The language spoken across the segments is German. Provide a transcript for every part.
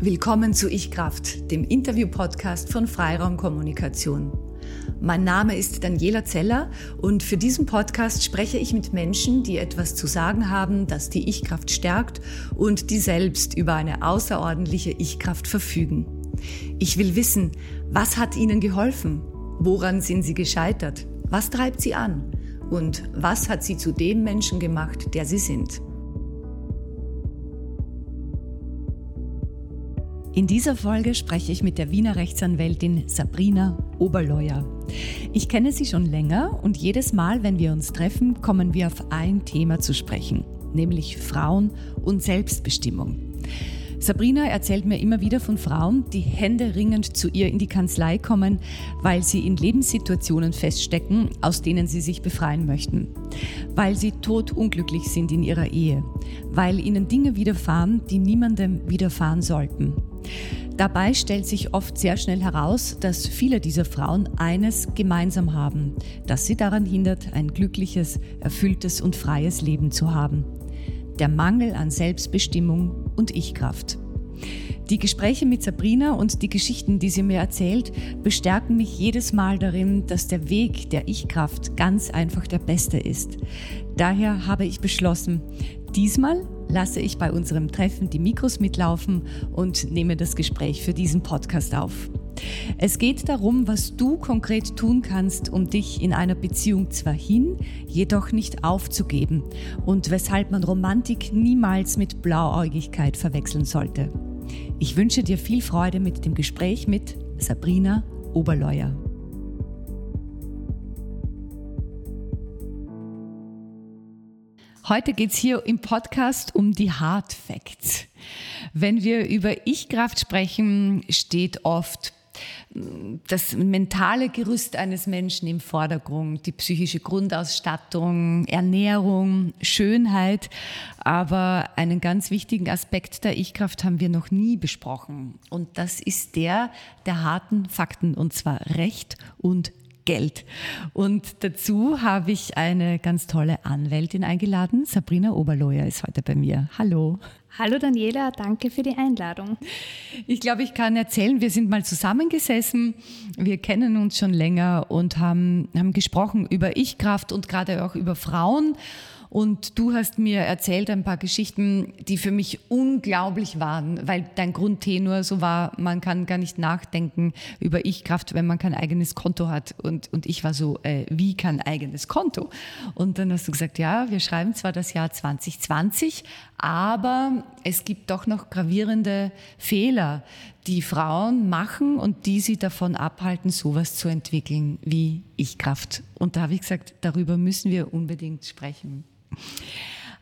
Willkommen zu Ich Kraft, dem Interview-Podcast von Freiraum Kommunikation. Mein Name ist Daniela Zeller und für diesen Podcast spreche ich mit Menschen, die etwas zu sagen haben, das die Ich-Kraft stärkt und die selbst über eine außerordentliche Ich-Kraft verfügen. Ich will wissen, was hat ihnen geholfen? Woran sind sie gescheitert? Was treibt sie an? Und was hat sie zu dem Menschen gemacht, der sie sind? In dieser Folge spreche ich mit der Wiener Rechtsanwältin Sabrina Oberleuer. Ich kenne sie schon länger und jedes Mal, wenn wir uns treffen, kommen wir auf ein Thema zu sprechen, nämlich Frauen und Selbstbestimmung. Sabrina erzählt mir immer wieder von Frauen, die händeringend zu ihr in die Kanzlei kommen, weil sie in Lebenssituationen feststecken, aus denen sie sich befreien möchten. Weil sie todunglücklich sind in ihrer Ehe. Weil ihnen Dinge widerfahren, die niemandem widerfahren sollten. Dabei stellt sich oft sehr schnell heraus, dass viele dieser Frauen eines gemeinsam haben, das sie daran hindert, ein glückliches, erfülltes und freies Leben zu haben. Der Mangel an Selbstbestimmung und Ich-Kraft. Die Gespräche mit Sabrina und die Geschichten, die sie mir erzählt, bestärken mich jedes Mal darin, dass der Weg der Ich-Kraft ganz einfach der beste ist. Daher habe ich beschlossen, diesmal lasse ich bei unserem Treffen die Mikros mitlaufen und nehme das Gespräch für diesen Podcast auf. Es geht darum, was du konkret tun kannst, um dich in einer Beziehung zwar hin, jedoch nicht aufzugeben und weshalb man Romantik niemals mit Blauäugigkeit verwechseln sollte. Ich wünsche dir viel Freude mit dem Gespräch mit Sabrina Oberleuer. Heute geht es hier im Podcast um die Hard Facts. Wenn wir über Ich-Kraft sprechen, steht oft das mentale Gerüst eines Menschen im Vordergrund, die psychische Grundausstattung, Ernährung, Schönheit. Aber einen ganz wichtigen Aspekt der Ich-Kraft haben wir noch nie besprochen. Und das ist der der harten Fakten, und zwar Recht und Geld. Und dazu habe ich eine ganz tolle Anwältin eingeladen. Sabrina Oberloher ist heute bei mir. Hallo. Hallo Daniela, danke für die Einladung. Ich glaube, ich kann erzählen, wir sind mal zusammengesessen, wir kennen uns schon länger und haben, haben gesprochen über Ich-Kraft und gerade auch über Frauen. Und du hast mir erzählt ein paar Geschichten, die für mich unglaublich waren, weil dein Grundtenor so war, man kann gar nicht nachdenken über Ich-Kraft, wenn man kein eigenes Konto hat. Und, und ich war so, äh, wie kein eigenes Konto? Und dann hast du gesagt, ja, wir schreiben zwar das Jahr 2020, aber es gibt doch noch gravierende Fehler, die Frauen machen und die sie davon abhalten, sowas zu entwickeln wie Ich-Kraft. Und da habe ich gesagt, darüber müssen wir unbedingt sprechen.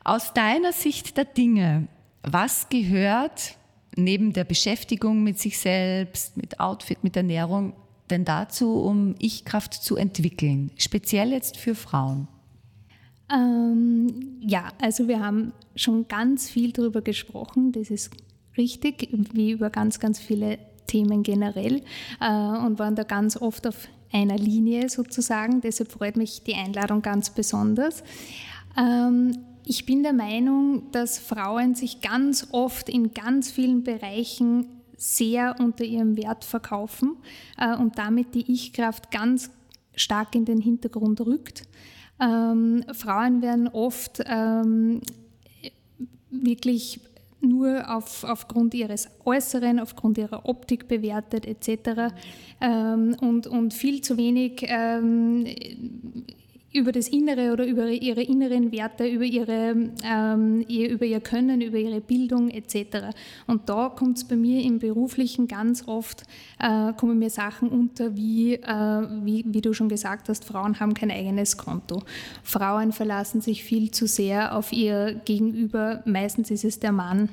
Aus deiner Sicht der Dinge, was gehört neben der Beschäftigung mit sich selbst, mit Outfit, mit Ernährung denn dazu, um Ich-Kraft zu entwickeln, speziell jetzt für Frauen? Ähm, ja, also wir haben schon ganz viel darüber gesprochen, das ist richtig, wie über ganz, ganz viele Themen generell äh, und waren da ganz oft auf einer Linie sozusagen. Deshalb freut mich die Einladung ganz besonders. Ähm, ich bin der Meinung, dass Frauen sich ganz oft in ganz vielen Bereichen sehr unter ihrem Wert verkaufen äh, und damit die Ich-Kraft ganz stark in den Hintergrund rückt. Ähm, Frauen werden oft ähm, wirklich nur auf, aufgrund ihres Äußeren, aufgrund ihrer Optik bewertet etc. Ähm, und, und viel zu wenig ähm, über das Innere oder über ihre inneren Werte, über, ihre, ähm, ihr, über ihr Können, über ihre Bildung etc. Und da kommt es bei mir im Beruflichen ganz oft, äh, kommen mir Sachen unter, wie, äh, wie, wie du schon gesagt hast, Frauen haben kein eigenes Konto. Frauen verlassen sich viel zu sehr auf ihr Gegenüber, meistens ist es der Mann.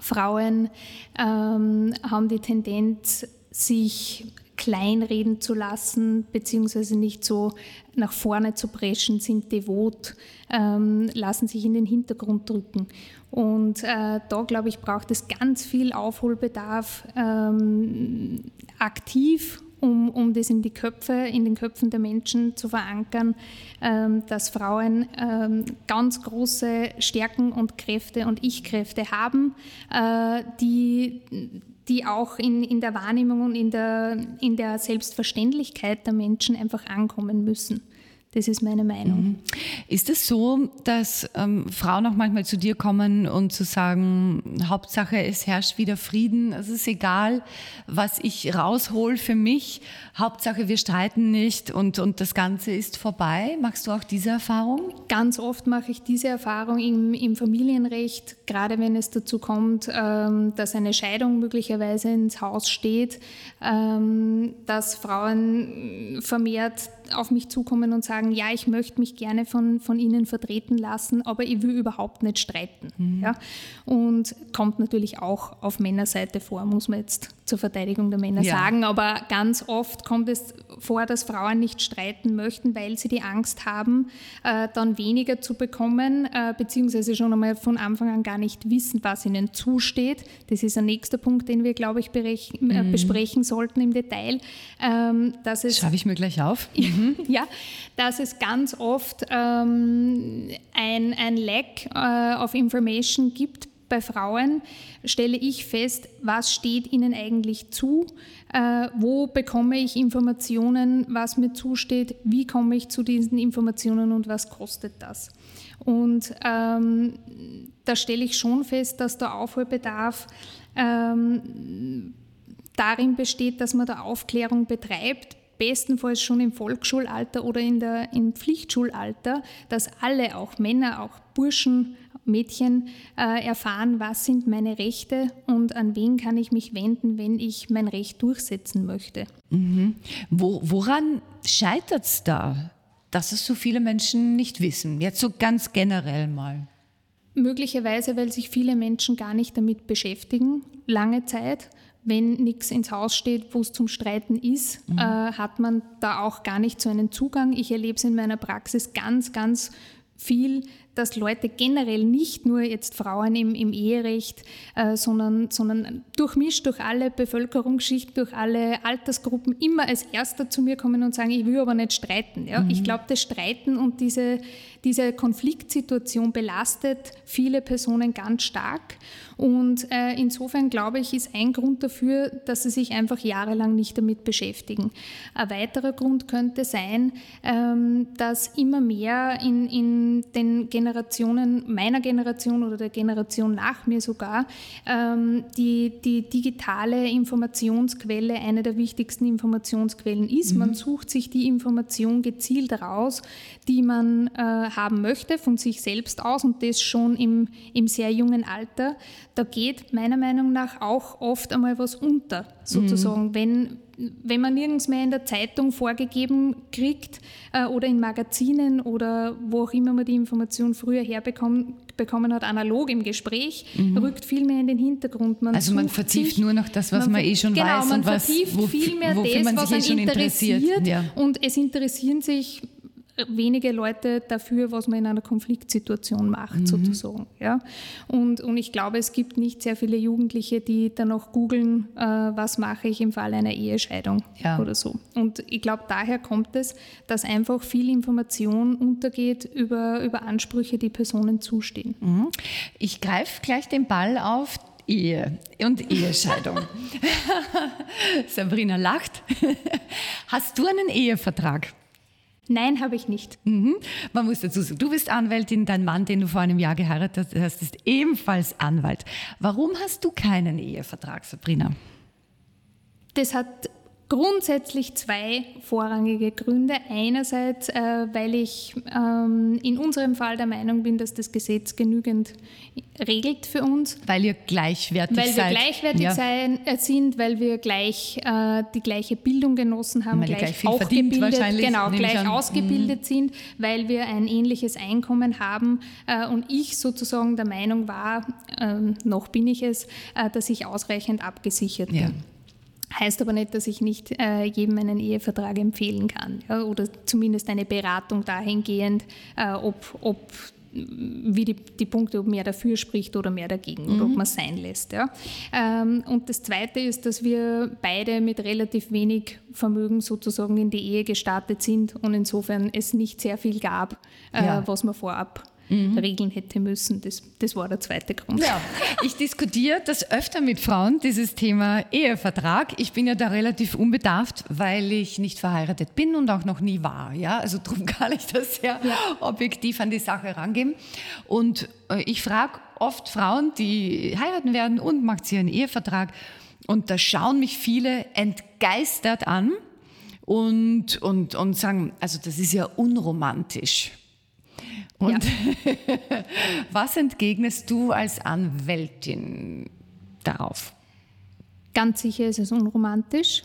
Frauen ähm, haben die Tendenz, sich kleinreden zu lassen, beziehungsweise nicht so nach vorne zu preschen, sind devot, ähm, lassen sich in den Hintergrund drücken. Und äh, da, glaube ich, braucht es ganz viel Aufholbedarf, ähm, aktiv um, um das in die Köpfe, in den Köpfen der Menschen zu verankern, ähm, dass Frauen ähm, ganz große Stärken und Kräfte und Ich-Kräfte haben, äh, die, die auch in, in der Wahrnehmung und in der, in der Selbstverständlichkeit der Menschen einfach ankommen müssen. Das ist meine Meinung. Mhm. Ist es so, dass ähm, Frauen auch manchmal zu dir kommen und zu sagen, Hauptsache es herrscht wieder Frieden, es ist egal, was ich raushol für mich, Hauptsache wir streiten nicht und, und das Ganze ist vorbei? Machst du auch diese Erfahrung? Ganz oft mache ich diese Erfahrung im, im Familienrecht, gerade wenn es dazu kommt, ähm, dass eine Scheidung möglicherweise ins Haus steht, ähm, dass Frauen vermehrt auf mich zukommen und sagen, ja, ich möchte mich gerne von, von Ihnen vertreten lassen, aber ich will überhaupt nicht streiten. Mhm. Ja? Und kommt natürlich auch auf Männerseite vor, muss man jetzt zur Verteidigung der Männer ja. sagen. Aber ganz oft kommt es vor, dass Frauen nicht streiten möchten, weil sie die Angst haben, äh, dann weniger zu bekommen, äh, beziehungsweise schon einmal von Anfang an gar nicht wissen, was ihnen zusteht. Das ist ein nächster Punkt, den wir, glaube ich, berech, äh, mhm. besprechen sollten im Detail. Ähm, dass es, Schreibe ich mir gleich auf. Mhm. ja, dass es ganz oft ähm, ein, ein Lack äh, of Information gibt bei Frauen stelle ich fest, was steht ihnen eigentlich zu, äh, wo bekomme ich Informationen, was mir zusteht, wie komme ich zu diesen Informationen und was kostet das. Und ähm, da stelle ich schon fest, dass der Aufholbedarf ähm, darin besteht, dass man da Aufklärung betreibt, bestenfalls schon im Volksschulalter oder in der, im Pflichtschulalter, dass alle, auch Männer, auch Burschen, Mädchen äh, erfahren, was sind meine Rechte und an wen kann ich mich wenden, wenn ich mein Recht durchsetzen möchte. Mhm. Wo, woran scheitert es da, dass es so viele Menschen nicht wissen? Jetzt so ganz generell mal. Möglicherweise, weil sich viele Menschen gar nicht damit beschäftigen, lange Zeit. Wenn nichts ins Haus steht, wo es zum Streiten ist, mhm. äh, hat man da auch gar nicht so einen Zugang. Ich erlebe es in meiner Praxis ganz, ganz viel, dass Leute generell nicht nur jetzt Frauen im, im Eherecht, äh, sondern, sondern durchmischt durch alle Bevölkerungsschichten, durch alle Altersgruppen immer als Erster zu mir kommen und sagen, ich will aber nicht streiten. Ja? Mhm. Ich glaube, das Streiten und diese, diese Konfliktsituation belastet viele Personen ganz stark. Und äh, insofern glaube ich, ist ein Grund dafür, dass sie sich einfach jahrelang nicht damit beschäftigen. Ein weiterer Grund könnte sein, ähm, dass immer mehr in, in den Generationen, meiner Generation oder der Generation nach mir sogar, ähm, die, die digitale Informationsquelle eine der wichtigsten Informationsquellen ist. Mhm. Man sucht sich die Information gezielt raus, die man äh, haben möchte, von sich selbst aus und das schon im, im sehr jungen Alter da geht meiner Meinung nach auch oft einmal was unter, sozusagen. Mhm. Wenn, wenn man nirgends mehr in der Zeitung vorgegeben kriegt äh, oder in Magazinen oder wo auch immer man die Information früher herbekommen bekommen hat, analog im Gespräch, mhm. rückt viel mehr in den Hintergrund. Man also man vertieft sich, nur noch das, was man, man eh schon genau, weiß man und was, wo, viel mehr das, was eh interessiert. interessiert. Ja. Und es interessieren sich wenige Leute dafür, was man in einer Konfliktsituation macht, mhm. sozusagen. Ja? Und, und ich glaube, es gibt nicht sehr viele Jugendliche, die dann noch googeln, äh, was mache ich im Fall einer Ehescheidung ja. oder so. Und ich glaube, daher kommt es, dass einfach viel Information untergeht über, über Ansprüche, die Personen zustehen. Mhm. Ich greife gleich den Ball auf. Ehe und Ehescheidung. Sabrina lacht. Hast du einen Ehevertrag? Nein, habe ich nicht. Mhm. Man muss dazu sagen, du bist Anwältin, dein Mann, den du vor einem Jahr geheiratet hast, ist ebenfalls Anwalt. Warum hast du keinen Ehevertrag, Sabrina? Das hat grundsätzlich zwei vorrangige Gründe. Einerseits, äh, weil ich ähm, in unserem Fall der Meinung bin, dass das Gesetz genügend regelt für uns. Weil ihr gleichwertig seid. Weil wir gleichwertig ja. sein, äh, sind, weil wir gleich äh, die gleiche Bildung genossen haben, gleich, gleich auch gebildet, genau, gleich ausgebildet mhm. sind, weil wir ein ähnliches Einkommen haben äh, und ich sozusagen der Meinung war, ähm, noch bin ich es, äh, dass ich ausreichend abgesichert ja. Heißt aber nicht, dass ich nicht äh, jedem einen Ehevertrag empfehlen kann ja, oder zumindest eine Beratung dahingehend, äh, ob, ob wie die, die Punkte, ob mehr dafür spricht oder mehr dagegen mhm. oder ob mhm. man es sein lässt. Ja. Ähm, und das Zweite ist, dass wir beide mit relativ wenig Vermögen sozusagen in die Ehe gestartet sind und insofern es nicht sehr viel gab, äh, ja. was man vorab mhm. regeln hätte müssen. Das, das war der zweite Grund. Ja, ich diskutiere das öfter mit Frauen, dieses Thema Ehevertrag. Ich bin ja da relativ unbedarft, weil ich nicht verheiratet bin und auch noch nie war. Ja? Also darum kann ich das sehr ja. objektiv an die Sache rangehen. Und äh, ich frage oft Frauen, die heiraten werden und macht sie einen Ehevertrag. Und da schauen mich viele entgeistert an und, und, und sagen, also das ist ja unromantisch. Und ja. was entgegnest du als Anwältin darauf? Ganz sicher ist es unromantisch.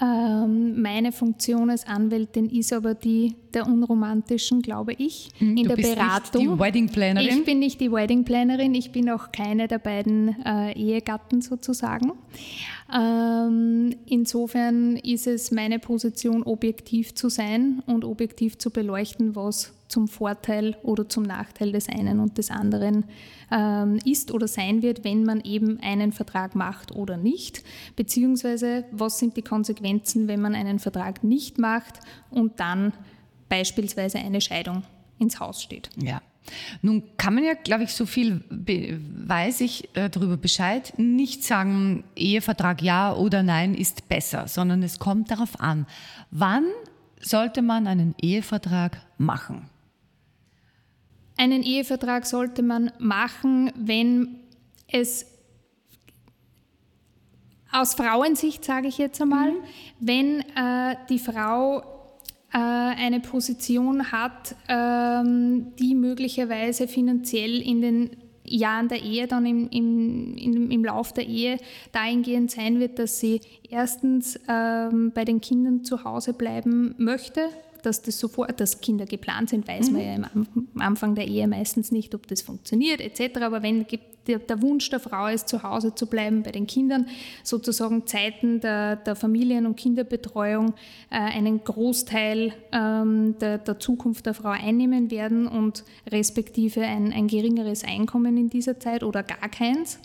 Ähm, meine Funktion als Anwältin ist aber die der unromantischen, glaube ich, mhm. in der Beratung. Nicht die Wedding Plannerin? Ich bin nicht die Wedding Plannerin, ich bin auch keine der beiden äh, Ehegatten sozusagen. Ähm, insofern ist es meine Position, objektiv zu sein und objektiv zu beleuchten, was zum Vorteil oder zum Nachteil des einen und des anderen ähm, ist oder sein wird, wenn man eben einen Vertrag macht oder nicht, beziehungsweise was sind die Konsequenzen, wenn man einen Vertrag nicht macht und dann beispielsweise eine Scheidung ins Haus steht. Ja. Nun kann man ja, glaube ich, so viel weiß ich äh, darüber Bescheid, nicht sagen, Ehevertrag ja oder nein ist besser, sondern es kommt darauf an, wann sollte man einen Ehevertrag machen? Einen Ehevertrag sollte man machen, wenn es aus Frauensicht, sage ich jetzt einmal, mhm. wenn äh, die Frau eine Position hat, ähm, die möglicherweise finanziell in den Jahren der Ehe, dann im, im, im, im Lauf der Ehe dahingehend sein wird, dass sie erstens ähm, bei den Kindern zu Hause bleiben möchte, dass das sofort, dass Kinder geplant sind, weiß mhm. man ja am Anfang der Ehe meistens nicht, ob das funktioniert etc. Aber wenn der, Wunsch der Frau ist, zu Hause zu bleiben bei den Kindern, sozusagen Zeiten der, der Familien- und Kinderbetreuung äh, einen Großteil ähm, der, der, Zukunft der Frau einnehmen werden und respektive ein, ein geringeres Einkommen in dieser Zeit oder gar keins.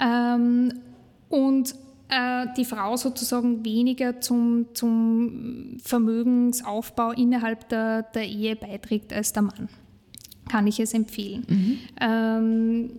Ähm, und äh, die Frau sozusagen weniger zum, zum Vermögensaufbau innerhalb der, der Ehe beiträgt als der Mann. Kann ich es empfehlen. Mhm. Ähm,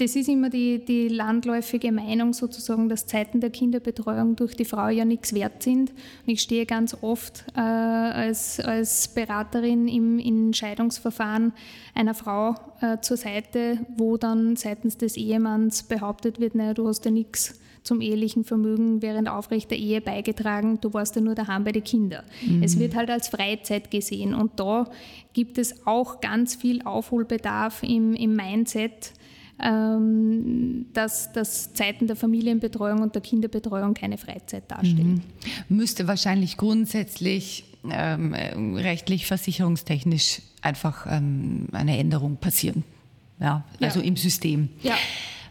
das ist immer die, die landläufige Meinung sozusagen, dass Zeiten der Kinderbetreuung durch die Frau ja nichts wert sind. Und ich stehe ganz oft äh, als, als Beraterin im, in Scheidungsverfahren einer Frau äh, zur Seite, wo dann seitens des Ehemanns behauptet wird, naja, du hast ja nichts zum ehelichen Vermögen während aufrechter Ehe beigetragen, du warst ja nur daheim bei den Kindern. Mhm. Es wird halt als Freizeit gesehen und da gibt es auch ganz viel Aufholbedarf im, im Mindset, ähm, dass, dass Zeiten der Familienbetreuung und der Kinderbetreuung keine Freizeit darstellen. Mhm. Müsste wahrscheinlich grundsätzlich ähm, rechtlich, versicherungstechnisch einfach ähm, eine Änderung passieren. Ja, also ja. im System. Ja.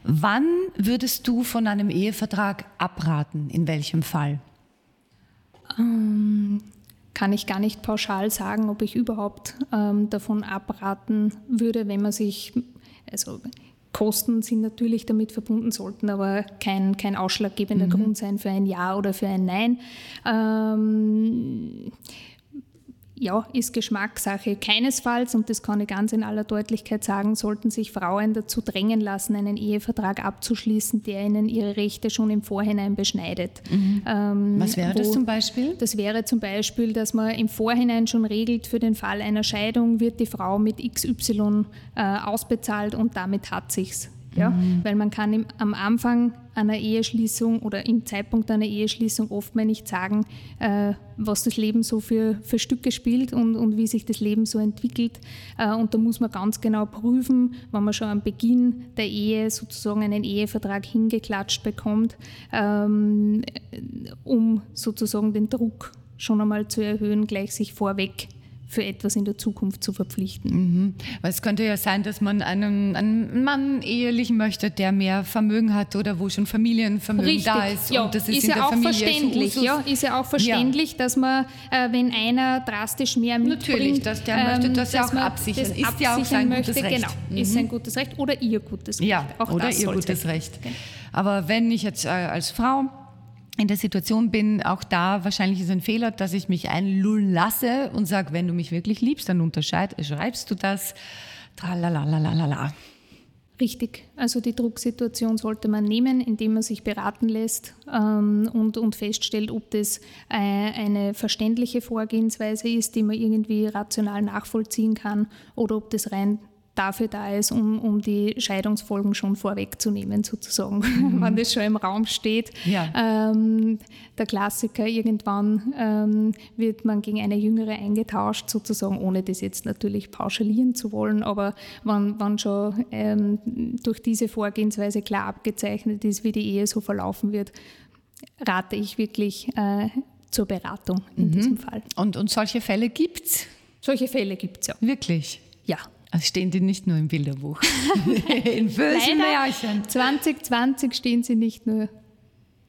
Wann würdest du von einem Ehevertrag abraten? In welchem Fall? Ähm, kann ich gar nicht pauschal sagen, ob ich überhaupt ähm, davon abraten würde, wenn man sich, also Kosten sind natürlich damit verbunden, sollten aber kein, kein ausschlaggebender mhm. Grund sein für ein Ja oder für ein Nein. Ähm, ja, ist Geschmackssache. Keinesfalls, und das kann ich ganz in aller Deutlichkeit sagen, sollten sich Frauen dazu drängen lassen, einen Ehevertrag abzuschließen, der ihnen ihre Rechte schon im Vorhinein beschneidet. Mhm. Ähm, Was wäre wo, das zum Beispiel? Das wäre zum Beispiel, dass man im Vorhinein schon regelt, für den Fall einer Scheidung wird die Frau mit XY äh, ausbezahlt und damit hat sich's. Ja? Mhm. Weil man kann im, am Anfang einer Eheschließung oder im Zeitpunkt einer Eheschließung oft mal nicht sagen, äh, was das Leben so für, für Stücke spielt und, und wie sich das Leben so entwickelt. Äh, und da muss man ganz genau prüfen, wenn man schon am Beginn der Ehe sozusagen einen Ehevertrag hingeklatscht bekommt, ähm, um sozusagen den Druck schon einmal zu erhöhen, gleich sich vorweg für etwas in der Zukunft zu verpflichten. Mhm. Weil es könnte ja sein, dass man einen, einen Mann ehelichen möchte, der mehr Vermögen hat oder wo schon Familienvermögen Richtig. da ist. Ja, und das ist, ist ja auch Familie verständlich. So ja, ist ja auch verständlich, ja. dass man, äh, wenn einer drastisch mehr mitbringt, Natürlich, dass der ähm, möchte das ja auch absichern. Das ist ja auch sein möchte. gutes Recht. Genau, mhm. ist sein gutes Recht oder ihr gutes Recht. Ja, auch oder ihr gutes Recht. Genau. Aber wenn ich jetzt äh, als Frau in der Situation bin, auch da wahrscheinlich ist ein Fehler, dass ich mich einlullen lasse und sage, wenn du mich wirklich liebst, dann unterschreibst du das. Tralalalala. Richtig. Also die Drucksituation sollte man nehmen, indem man sich beraten lässt ähm, und, und feststellt, ob das äh, eine verständliche Vorgehensweise ist, die man irgendwie rational nachvollziehen kann oder ob das rein dafür da ist, um, um die Scheidungsfolgen schon vorwegzunehmen, sozusagen, mhm. wenn das schon im Raum steht. Ja. Ähm, der Klassiker, irgendwann ähm, wird man gegen eine Jüngere eingetauscht, sozusagen, ohne das jetzt natürlich pauschalieren zu wollen, aber wenn, wenn schon ähm, durch diese Vorgehensweise klar abgezeichnet ist, wie die Ehe so verlaufen wird, rate ich wirklich äh, zur Beratung in mhm. diesem Fall. Und, und solche Fälle gibt es? Solche Fälle gibt es ja. Wirklich? Ja. Also stehen die nicht nur im Bilderbuch. in bösen Märchen. 2020 stehen sie nicht nur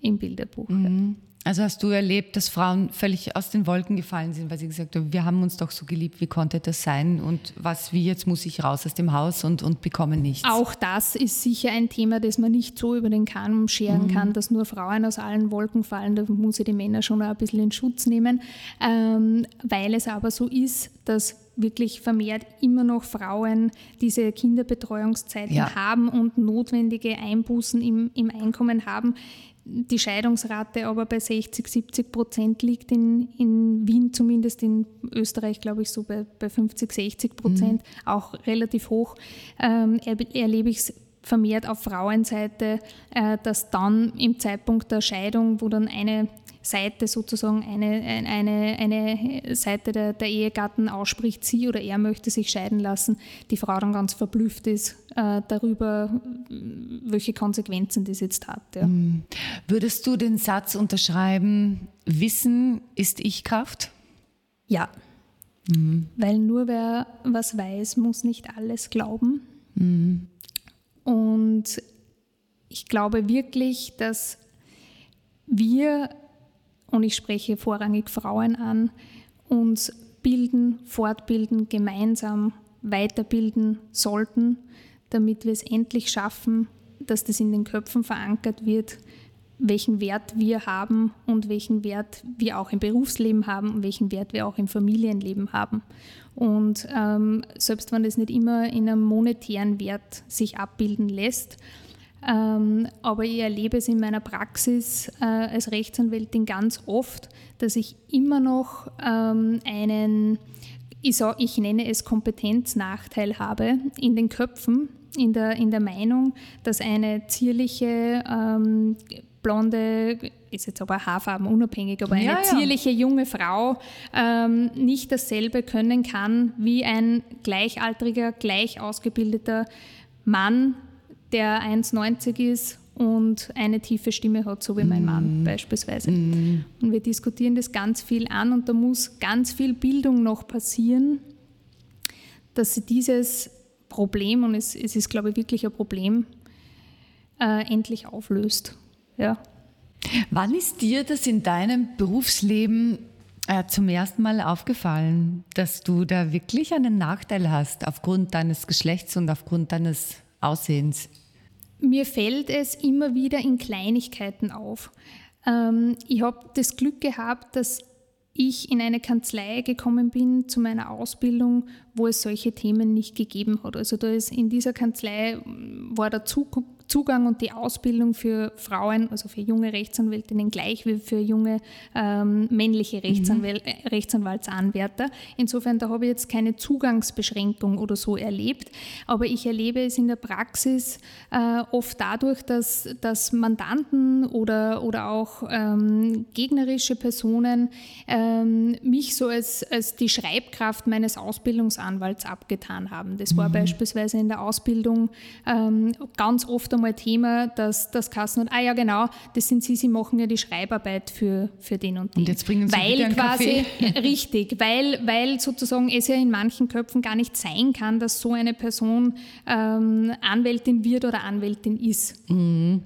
im Bilderbuch. Mhm. Also hast du erlebt, dass Frauen völlig aus den Wolken gefallen sind, weil sie gesagt haben, wir haben uns doch so geliebt, wie konnte das sein? Und was, wie jetzt muss ich raus aus dem Haus und, und bekomme nichts? Auch das ist sicher ein Thema, das man nicht so über den Kamm scheren mhm. kann, dass nur Frauen aus allen Wolken fallen. Da muss ich die Männer schon ein bisschen in Schutz nehmen. Ähm, weil es aber so ist, dass wirklich vermehrt immer noch Frauen diese Kinderbetreuungszeiten ja. haben und notwendige Einbußen im, im Einkommen haben. Die Scheidungsrate aber bei 60, 70 Prozent liegt in, in Wien, zumindest in Österreich, glaube ich, so bei, bei 50, 60 Prozent, mhm. auch relativ hoch. Ähm, erlebe ich es vermehrt auf Frauenseite, äh, dass dann im Zeitpunkt der Scheidung, wo dann eine Seite sozusagen eine, eine, eine Seite der, der Ehegatten ausspricht, sie oder er möchte sich scheiden lassen, die Frau dann ganz verblüfft ist äh, darüber, welche Konsequenzen das jetzt hat. Ja. Hm. Würdest du den Satz unterschreiben, Wissen ist Ich-Kraft? Ja. Mhm. Weil nur wer was weiß, muss nicht alles glauben. Mhm. Und ich glaube wirklich, dass wir und ich spreche vorrangig Frauen an, uns bilden, fortbilden, gemeinsam weiterbilden sollten, damit wir es endlich schaffen, dass das in den Köpfen verankert wird, welchen Wert wir haben und welchen Wert wir auch im Berufsleben haben und welchen Wert wir auch im Familienleben haben. Und ähm, selbst wenn das nicht immer in einem monetären Wert sich abbilden lässt, aber ich erlebe es in meiner Praxis äh, als Rechtsanwältin ganz oft, dass ich immer noch ähm, einen, ich, sag, ich nenne es Kompetenznachteil habe in den Köpfen, in der, in der Meinung, dass eine zierliche, ähm, blonde, ist jetzt aber Haarfarben unabhängig, aber eine ja, ja. zierliche junge Frau ähm, nicht dasselbe können kann wie ein gleichaltriger, gleich ausgebildeter Mann, der 1,90 ist und eine tiefe Stimme hat, so wie mein Mann mm. beispielsweise. Mm. Und wir diskutieren das ganz viel an und da muss ganz viel Bildung noch passieren, dass sie dieses Problem, und es, es ist, glaube ich, wirklich ein Problem, äh, endlich auflöst. Ja. Wann ist dir das in deinem Berufsleben äh, zum ersten Mal aufgefallen, dass du da wirklich einen Nachteil hast aufgrund deines Geschlechts und aufgrund deines Aussehens? Mir fällt es immer wieder in Kleinigkeiten auf. Ähm, ich habe das Glück gehabt, dass ich in eine Kanzlei gekommen bin zu meiner Ausbildung, wo es solche Themen nicht gegeben hat. Also da ist in dieser Kanzlei war der Zug Zugang und die Ausbildung für Frauen, also für junge Rechtsanwältinnen gleich wie für junge ähm, männliche Rechtsanwäl mhm. Rechtsanwaltsanwärter. Insofern, da habe ich jetzt keine Zugangsbeschränkung oder so erlebt, aber ich erlebe es in der Praxis äh, oft dadurch, dass, dass Mandanten oder, oder auch ähm, gegnerische Personen ähm, mich so als, als die Schreibkraft meines Ausbildungsanwalts abgetan haben. Das war mhm. beispielsweise in der Ausbildung ähm, ganz oft einmal Thema, dass das Kassen hat, ah ja genau, das sind Sie, Sie machen ja die Schreibarbeit für, für den und den. Und jetzt bringen Sie weil einen quasi, Kaffee. richtig, weil, weil sozusagen es ja in manchen Köpfen gar nicht sein kann, dass so eine Person ähm, Anwältin wird oder Anwältin ist. Mhm.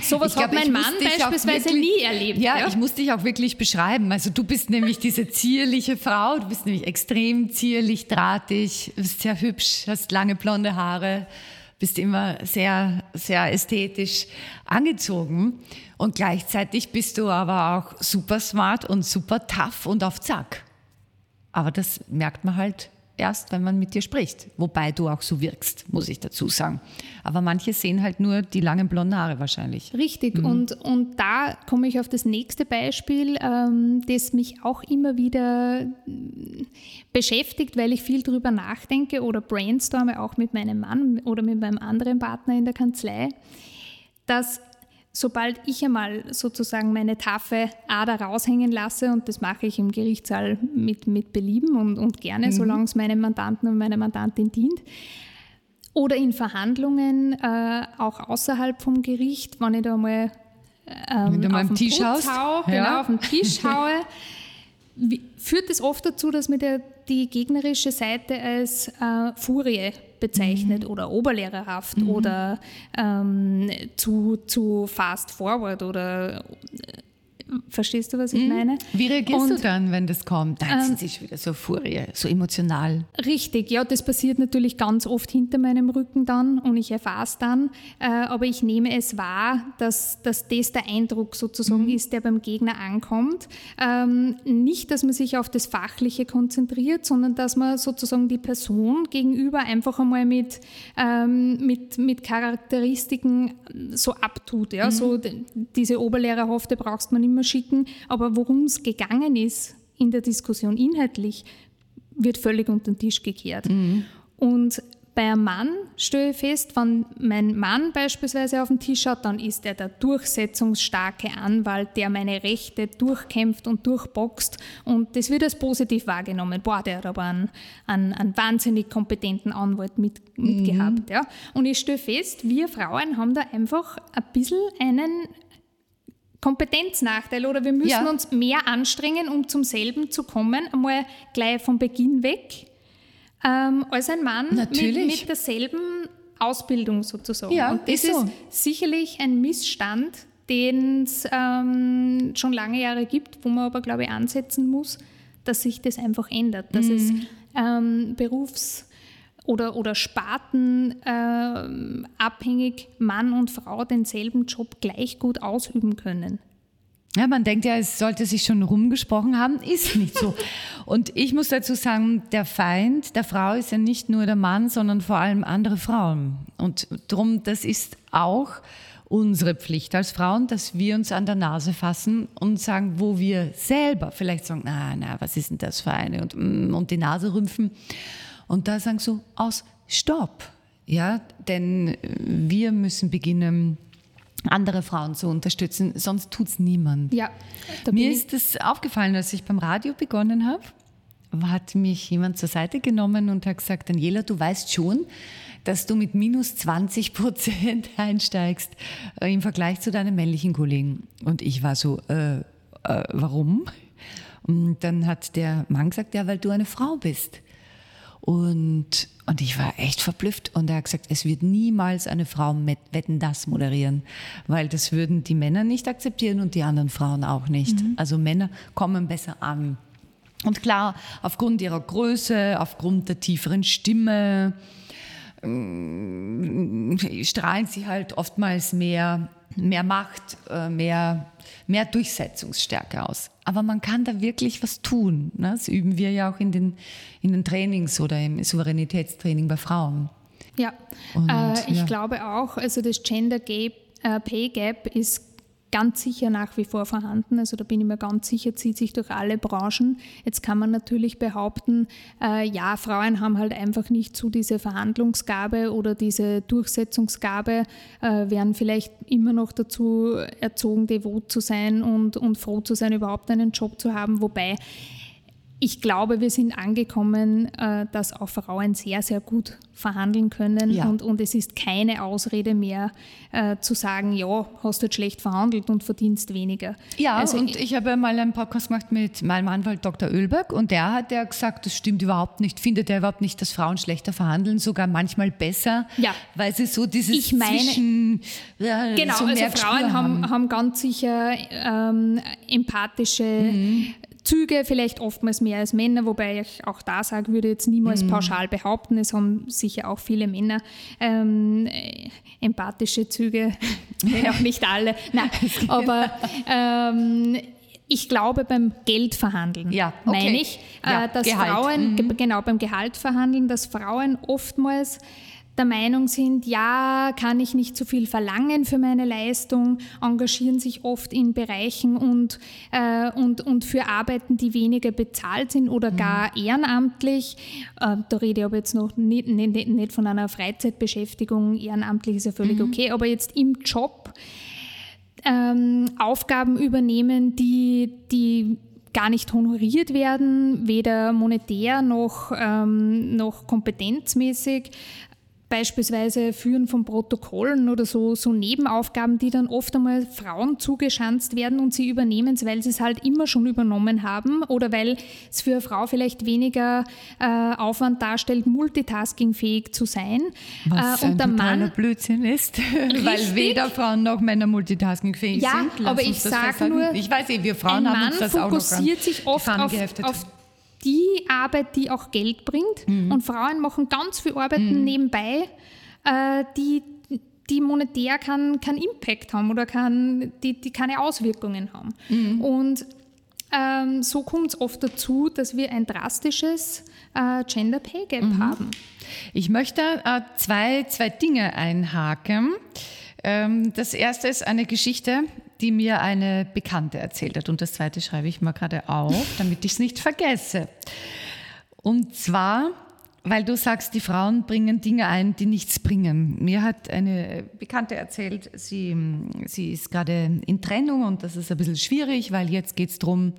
Sowas hat mein Mann beispielsweise wirklich- nie erlebt. Ja, ich muss dich auch wirklich beschreiben. Also du bist nämlich diese zierliche Frau, du bist nämlich extrem zierlich, drahtig, bist sehr hübsch, hast lange blonde Haare, bist immer sehr, sehr ästhetisch angezogen und gleichzeitig bist du aber auch super smart und super tough und auf Zack. Aber das merkt man halt erst, wenn man mit dir spricht. Wobei du auch so wirkst, muss ich dazu sagen. Aber manche sehen halt nur die langen blonden Haare wahrscheinlich. Richtig, Mhm. und, und da komme ich auf das nächste Beispiel, ähm, das mich auch immer wieder mm, beschäftigt, weil ich viel drüber nachdenke oder brainstorme, auch mit meinem Mann oder mit meinem anderen Partner in der Kanzlei, dass sobald ich einmal sozusagen meine taffe Ader raushängen lasse, und das mache ich im Gerichtssaal mit, mit Belieben und, und gerne, solange es meinem Mandanten und meiner Mandantin dient, oder in Verhandlungen, äh, auch außerhalb vom Gericht, wenn ich da mal, ähm, Wenn du mal auf den Tisch Putz hau, ja. genau, auf den Tisch haue, wie- führt es oft dazu, dass mir der, die gegnerische Seite als äh, Furie bezeichnet Mhm. oder oberlehrerhaft oder ähm, zu, zu fast forward oder verstehst du, was ich meine? Wie reagierst du Und- dann, wenn das kommt? Dann Ähm, sie schon wieder so Furie, so emotional. Richtig, ja, das passiert natürlich ganz oft hinter meinem Rücken dann und ich erfahre es dann, äh, aber ich nehme es wahr, dass, dass das der Eindruck sozusagen ist, der beim Gegner ankommt. Ähm, nicht, dass man sich auf das Fachliche konzentriert, sondern dass man sozusagen die Person gegenüber einfach einmal mit, ähm, mit, mit Charakteristiken so abtut. Ja? So, d- diese Oberlehrerhafte brauchst man immer schicken, aber worum es gegangen ist in der Diskussion inhaltlich, wird völlig unter den Tisch gekehrt. Und bei einem Mann stelle ich fest, wenn mein Mann beispielsweise auf den Tisch schaut, dann ist er der durchsetzungsstarke Anwalt, der meine Rechte durchkämpft und durchboxt. Und das wird als positiv wahrgenommen. Boah, der hat aber einen, einen, einen wahnsinnig kompetenten Anwalt mit, mitgehabt. Ja. Und ich stelle fest, wir Frauen haben da einfach ein bisschen einen Kompetenznachteil oder wir müssen Ja. uns mehr anstrengen, um zum selben zu kommen, einmal gleich von Beginn weg, ähm, als ein Mann mit, Natürlich. mit derselben Ausbildung sozusagen. Ja, Und das ist so. ist sicherlich ein Missstand, den es ähm, schon lange Jahre gibt, wo man aber, glaube ich, ansetzen muss, dass sich das einfach ändert, dass es Mhm. ähm, Berufs- oder, oder Sparten ähm, abhängig Mann und Frau denselben Job gleich gut ausüben können. Ja, man denkt ja, es sollte sich schon rumgesprochen haben, ist nicht so. Und ich muss dazu sagen, der Feind der Frau ist ja nicht nur der Mann, sondern vor allem andere Frauen. Und drum, das ist auch unsere Pflicht als Frauen, dass wir uns an der Nase fassen und sagen, wo wir selber vielleicht sagen, na, na, was ist denn das für eine? Und, mm, und die Nase rümpfen. Und da sagen so, aus, stopp. Ja, denn wir müssen beginnen, andere Frauen zu unterstützen, sonst tut's niemand. Ja, Mir ist das aufgefallen, als ich beim Radio begonnen habe, hat mich jemand zur Seite genommen und hat gesagt, Daniela, du weißt schon, dass du mit minus 20 Prozent einsteigst äh, im Vergleich zu deinen männlichen Kollegen. Und ich war so, äh, äh, warum? Und dann hat der Mann gesagt, ja, weil du eine Frau bist. Und, und ich war echt verblüfft. Und er hat gesagt, es wird niemals eine Frau mit Wetten das moderieren, weil das würden die Männer nicht akzeptieren und die anderen Frauen auch nicht. Also Männer kommen besser an. Und klar, aufgrund ihrer Größe, aufgrund der tieferen Stimme, ähm, strahlen sie halt oftmals mehr, mehr Macht, äh, mehr, mehr Durchsetzungsstärke aus. Aber man kann da wirklich was tun. Ne? Das üben wir ja auch in den, in den Trainings oder im Souveränitätstraining bei Frauen. Ja, Und, äh, ich ja. glaube auch, also das Gender Gap, äh, Pay Gap ist ganz sicher nach wie vor vorhanden. Also da bin ich mir ganz sicher, zieht sich durch alle Branchen. Jetzt kann man natürlich behaupten, äh, ja, Frauen haben halt einfach nicht so diese Verhandlungsgabe oder diese Durchsetzungsgabe, äh, werden vielleicht immer noch dazu erzogen, devot zu sein und, und froh zu sein, überhaupt einen Job zu haben. Wobei ich glaube, wir sind angekommen, äh, dass auch Frauen sehr, sehr gut verhandeln können ja. und, und es ist keine Ausrede mehr äh, zu sagen, ja, hast du jetzt schlecht verhandelt und verdienst weniger. Ja, also und ich, ich habe mal einen Podcast gemacht mit meinem Anwalt Dr. Ölberg und der hat ja gesagt, das stimmt überhaupt nicht, findet er überhaupt nicht, dass Frauen schlechter verhandeln, sogar manchmal besser, ja. weil sie so dieses ich meine, Zwischen, ja, genau, so also Frauen haben, haben, haben ganz sicher ähm, empathische mhm Züge, vielleicht oftmals mehr als Männer, wobei ich auch da sage, würde jetzt niemals mhm. pauschal behaupten, es haben sicher auch viele Männer ähm, empathische Züge, wenn auch nicht alle. Nein, aber ähm, ich glaube beim Geldverhandeln, ja, okay. meine ich, ja, äh, dass Gehalt. Frauen, mhm. genau beim Gehaltverhandeln, dass Frauen oftmals der Meinung sind, ja, kann ich nicht so viel verlangen für meine Leistung, engagieren sich oft in Bereichen und, äh, und, und für Arbeiten, die weniger bezahlt sind oder mhm. gar ehrenamtlich. Äh, da rede ich aber jetzt noch nicht, nicht, nicht, von einer Freizeitbeschäftigung, ehrenamtlich ist ja völlig mhm. okay, aber jetzt im Job ähm, Aufgaben übernehmen, die, die gar nicht honoriert werden, weder monetär noch, ähm, noch kompetenzmäßig beispielsweise Führen von Protokollen oder so, so Nebenaufgaben, die dann oft einmal Frauen zugeschanzt werden und sie übernehmen es, weil sie es halt immer schon übernommen haben oder weil es für eine Frau vielleicht weniger äh, Aufwand darstellt, multitaskingfähig zu sein. Was äh, und ein der Mann Blödsinn ist, weil weder Frauen noch Männer multitaskingfähig ja, sind. Lass aber ich sage nur, ich weiß eh, wir Frauen haben uns das auch noch fokussiert sich oft auf, auf die Arbeit, die auch Geld bringt. Mhm. Und Frauen machen ganz viel Arbeiten mhm. nebenbei, äh, die, die monetär keinen kein Impact haben oder kann, die, die keine Auswirkungen haben. Mhm. Und ähm, so kommt es oft dazu, dass wir ein drastisches äh, Gender Pay Gap mhm. haben. Ich möchte äh, zwei, zwei Dinge einhaken. Ähm, das erste ist eine Geschichte, die mir eine Bekannte erzählt hat. Und das zweite schreibe ich mal gerade auf, damit ich es nicht vergesse. Und zwar, weil du sagst, die Frauen bringen Dinge ein, die nichts bringen. Mir hat eine Bekannte erzählt, sie, sie ist gerade in Trennung und das ist ein bisschen schwierig, weil jetzt geht es darum,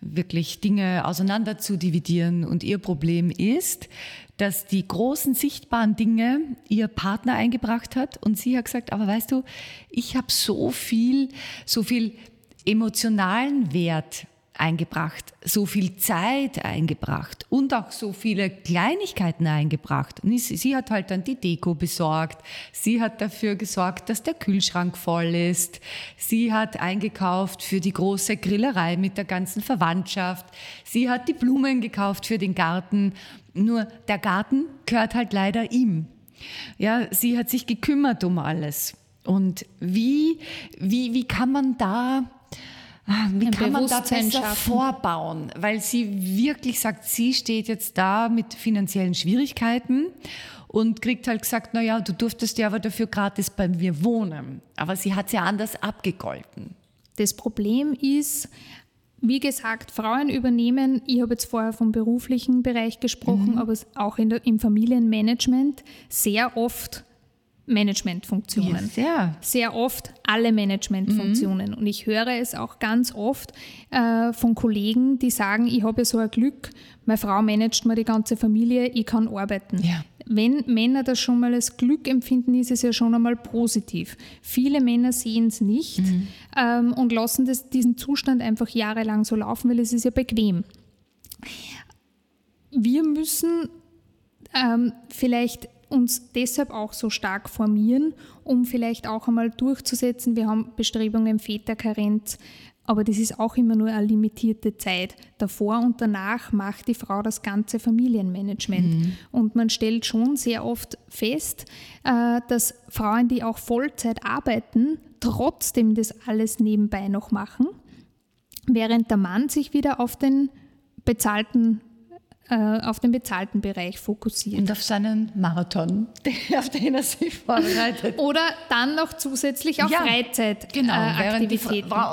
wirklich Dinge auseinander zu dividieren. Und ihr Problem ist, dass die großen sichtbaren Dinge ihr Partner eingebracht hat. Und sie hat gesagt, aber weißt du, ich habe so viel, so viel emotionalen Wert eingebracht, so viel Zeit eingebracht und auch so viele Kleinigkeiten eingebracht. Sie hat halt dann die Deko besorgt, sie hat dafür gesorgt, dass der Kühlschrank voll ist, sie hat eingekauft für die große Grillerei mit der ganzen Verwandtschaft, sie hat die Blumen gekauft für den Garten, nur der Garten gehört halt leider ihm. Ja, sie hat sich gekümmert um alles. Und wie, wie, wie kann man da wie kann man da besser schaffen. vorbauen? Weil sie wirklich sagt, sie steht jetzt da mit finanziellen Schwierigkeiten und kriegt halt gesagt, naja, du durftest ja aber dafür gratis bei mir wohnen. Aber sie hat es ja anders abgegolten. Das Problem ist, wie gesagt, Frauen übernehmen, ich habe jetzt vorher vom beruflichen Bereich gesprochen, mhm. aber auch der, im Familienmanagement sehr oft Managementfunktionen. Ja, sehr. sehr oft alle Managementfunktionen. Mhm. Und ich höre es auch ganz oft äh, von Kollegen, die sagen, ich habe ja so ein Glück, meine Frau managt mir die ganze Familie, ich kann arbeiten. Ja. Wenn Männer das schon mal als Glück empfinden, ist es ja schon einmal positiv. Viele Männer sehen es nicht mhm. ähm, und lassen das, diesen Zustand einfach jahrelang so laufen, weil es ist ja bequem. Wir müssen ähm, vielleicht uns deshalb auch so stark formieren, um vielleicht auch einmal durchzusetzen. Wir haben Bestrebungen Väterkarenz, aber das ist auch immer nur eine limitierte Zeit. Davor und danach macht die Frau das ganze Familienmanagement. Mhm. Und man stellt schon sehr oft fest, äh, dass Frauen, die auch Vollzeit arbeiten, trotzdem das alles nebenbei noch machen, während der Mann sich wieder auf den bezahlten äh, auf den bezahlten Bereich fokussiert. Und auf seinen Marathon, auf den er sich vorbereitet. Oder dann noch zusätzlich auf ja, Freizeit. Genau, äh,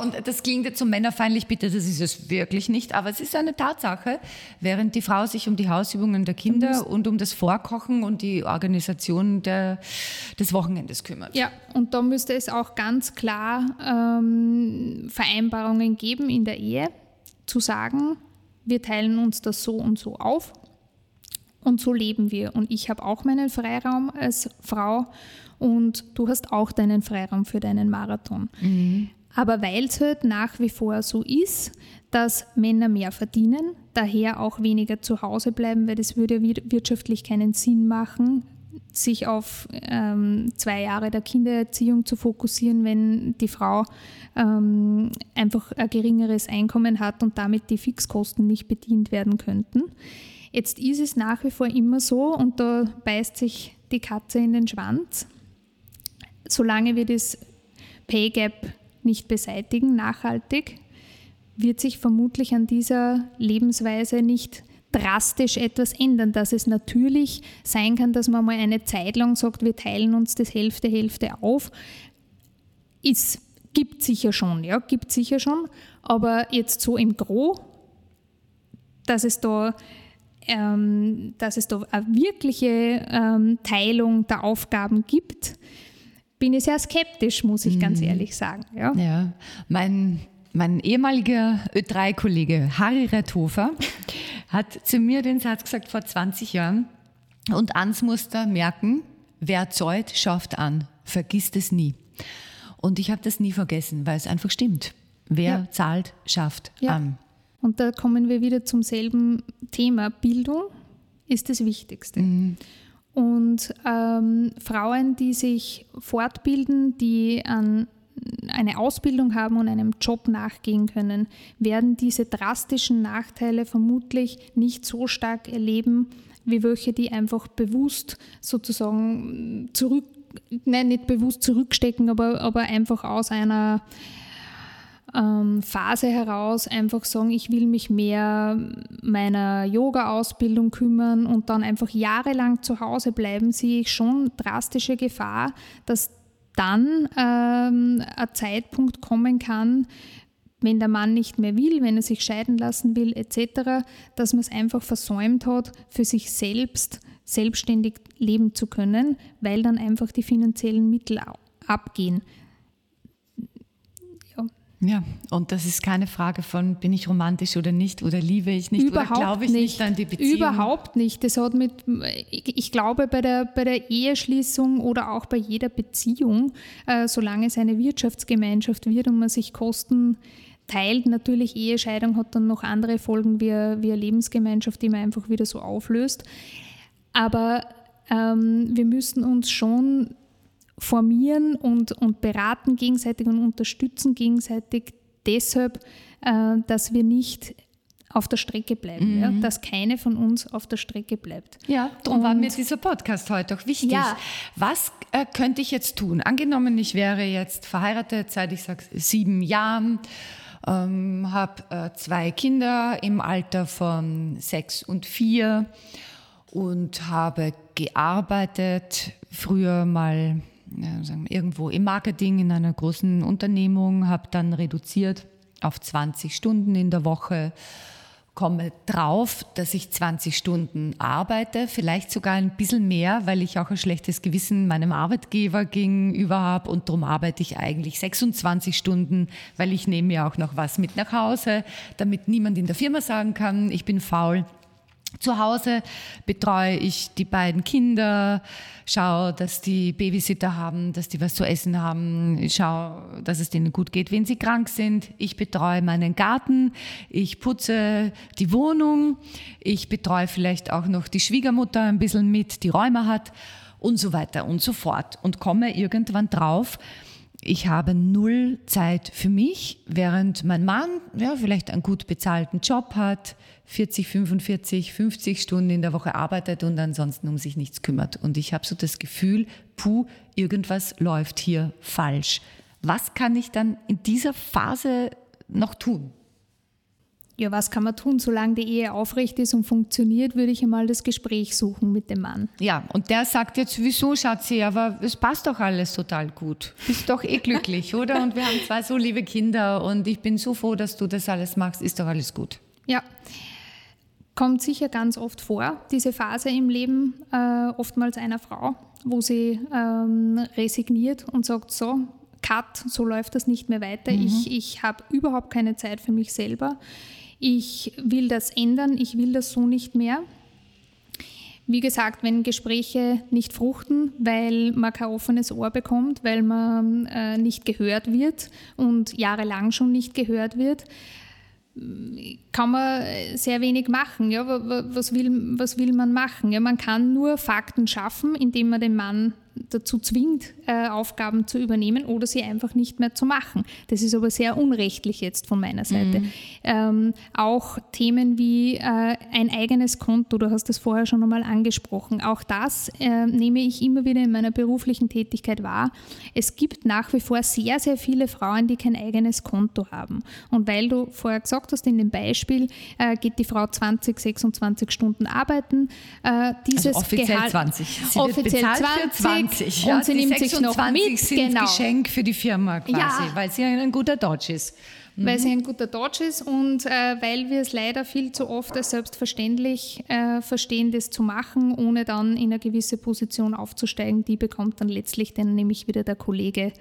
und das klingt jetzt so männerfeindlich, bitte, das ist es wirklich nicht, aber es ist eine Tatsache, während die Frau sich um die Hausübungen der Kinder und um das Vorkochen und die Organisation der, des Wochenendes kümmert. Ja, und da müsste es auch ganz klar ähm, Vereinbarungen geben in der Ehe, zu sagen, wir teilen uns das so und so auf und so leben wir. Und ich habe auch meinen Freiraum als Frau und du hast auch deinen Freiraum für deinen Marathon. Mhm. Aber weil es halt nach wie vor so ist, dass Männer mehr verdienen, daher auch weniger zu Hause bleiben, weil das würde wirtschaftlich keinen Sinn machen, sich auf ähm, zwei Jahre der Kindererziehung zu fokussieren, wenn die Frau ähm, einfach ein geringeres Einkommen hat und damit die Fixkosten nicht bedient werden könnten. Jetzt ist es nach wie vor immer so und da beißt sich die Katze in den Schwanz. Solange wir das Pay Gap nicht beseitigen, nachhaltig, wird sich vermutlich an dieser Lebensweise nicht drastisch etwas ändern, dass es natürlich sein kann, dass man mal eine Zeit lang sagt, wir teilen uns das Hälfte, Hälfte auf, ist, gibt sicher schon, ja, gibt sicher schon, aber jetzt so im Gro, dass es da ähm, dass es da eine wirkliche ähm, Teilung der Aufgaben gibt, bin ich sehr skeptisch, muss ich mhm. ganz ehrlich sagen. Ja, ja. mein mein ehemaliger Ö3-Kollege Harry Retthofer hat zu mir den Satz gesagt vor 20 Jahren, und ans musst du merken, wer zahlt, schafft an, vergisst es nie. Und ich habe das nie vergessen, weil es einfach stimmt. Wer ja. zahlt, schafft ja. an. Und da kommen wir wieder zum selben Thema. Bildung ist das Wichtigste. Mhm. Und ähm, Frauen, die sich fortbilden, die an eine Ausbildung haben und einem Job nachgehen können, werden diese drastischen Nachteile vermutlich nicht so stark erleben, wie welche, die einfach bewusst sozusagen zurück, nein, nicht bewusst zurückstecken, aber, aber einfach aus einer ähm, Phase heraus einfach sagen, ich will mich mehr meiner Yoga-Ausbildung kümmern und dann einfach jahrelang zu Hause bleiben, sehe ich schon drastische Gefahr, dass dann ähm, ein Zeitpunkt kommen kann, wenn der Mann nicht mehr will, wenn er sich scheiden lassen will, etc., dass man es einfach versäumt hat, für sich selbst selbstständig leben zu können, weil dann einfach die finanziellen Mittel abgehen. Ja, und das ist keine Frage von, bin ich romantisch oder nicht oder liebe ich nicht Überhaupt oder glaube ich nicht. nicht an die Beziehung? Überhaupt nicht. Das hat mit, ich glaube, bei der, bei der Eheschließung oder auch bei jeder Beziehung, äh, solange es eine Wirtschaftsgemeinschaft wird und man sich Kosten teilt, natürlich Ehescheidung hat dann noch andere Folgen wie, wie eine Lebensgemeinschaft, die man einfach wieder so auflöst. Aber ähm, wir müssen uns schon formieren und, und beraten gegenseitig und unterstützen gegenseitig deshalb, äh, dass wir nicht auf der Strecke bleiben, mhm. ja, dass keine von uns auf der Strecke bleibt. Ja, darum war mir dieser Podcast heute auch wichtig. Ja. Was äh, könnte ich jetzt tun? Angenommen, ich wäre jetzt verheiratet seit, ich sage, sieben Jahren, ähm, habe äh, zwei Kinder im Alter von sechs und vier und habe gearbeitet, früher mal sagen, irgendwo im Marketing in einer großen Unternehmung, habe dann reduziert auf 20 Stunden in der Woche, komme drauf, dass ich 20 Stunden arbeite, vielleicht sogar ein bisschen mehr, weil ich auch ein schlechtes Gewissen meinem Arbeitgeber gegenüber habe und darum arbeite ich eigentlich 26 Stunden, weil ich nehme mir auch noch was mit nach Hause, damit niemand in der Firma sagen kann, ich bin faul. Zu Hause betreue ich die beiden Kinder, schaue, dass die Babysitter haben, dass die was zu essen haben, schaue, dass es denen gut geht, wenn sie krank sind. Ich betreue meinen Garten, ich putze die Wohnung, ich betreue vielleicht auch noch die Schwiegermutter ein bisschen mit, die Räume hat und so weiter und so fort und komme irgendwann drauf, ich habe null Zeit für mich, während mein Mann ja, vielleicht einen gut bezahlten Job hat, 40, 45, 50 Stunden in der Woche arbeitet und ansonsten um sich nichts kümmert. Und ich habe so das Gefühl, puh, irgendwas läuft hier falsch. Was kann ich dann in dieser Phase noch tun? ja, was kann man tun? Solange die Ehe aufrecht ist und funktioniert, würde ich einmal das Gespräch suchen mit dem Mann. Ja, und der sagt jetzt, wieso, Schatzi, aber es passt doch alles total gut. Bist doch eh glücklich, oder? Und wir haben zwei so liebe Kinder und ich bin so froh, dass du das alles machst. Ist doch alles gut. Ja. Kommt sicher ganz oft vor, diese Phase im Leben, äh, oftmals einer Frau, wo sie ähm, resigniert und sagt, so, Cut, so läuft das nicht mehr weiter. Mhm. Ich, ich habe überhaupt keine Zeit für mich selber ich will das ändern, ich will das so nicht mehr. Wie gesagt, wenn Gespräche nicht fruchten, weil man kein offenes Ohr bekommt, weil man äh, nicht gehört wird und jahrelang schon nicht gehört wird, kann man sehr wenig machen. Ja, was, will, was will man machen? Ja, man kann nur Fakten schaffen, indem man den Mann dazu zwingt, äh, Aufgaben zu übernehmen oder sie einfach nicht mehr zu machen. Das ist aber sehr unrechtlich jetzt von meiner Seite. Mhm. Ähm, auch Themen wie äh, ein eigenes Konto, du hast das vorher schon einmal angesprochen, auch das äh, nehme ich immer wieder in meiner beruflichen Tätigkeit wahr. Es gibt nach wie vor sehr, sehr viele Frauen, die kein eigenes Konto haben. Und weil du vorher gesagt hast, in dem Beispiel äh, geht die Frau 20, 26 Stunden arbeiten. Äh, dieses also offiziell Gehalt, 20. Sie offiziell 20, 20. Ja, und sie nimmt sich noch mit. Sind genau. Geschenk für die Firma quasi, ja. weil sie ein guter Dodge ist. Mhm. Weil sie ein guter Dodge ist und äh, weil wir es leider viel zu oft als selbstverständlich äh, verstehen, das zu machen, ohne dann in eine gewisse Position aufzusteigen. Die bekommt dann letztlich dann nämlich wieder der Kollege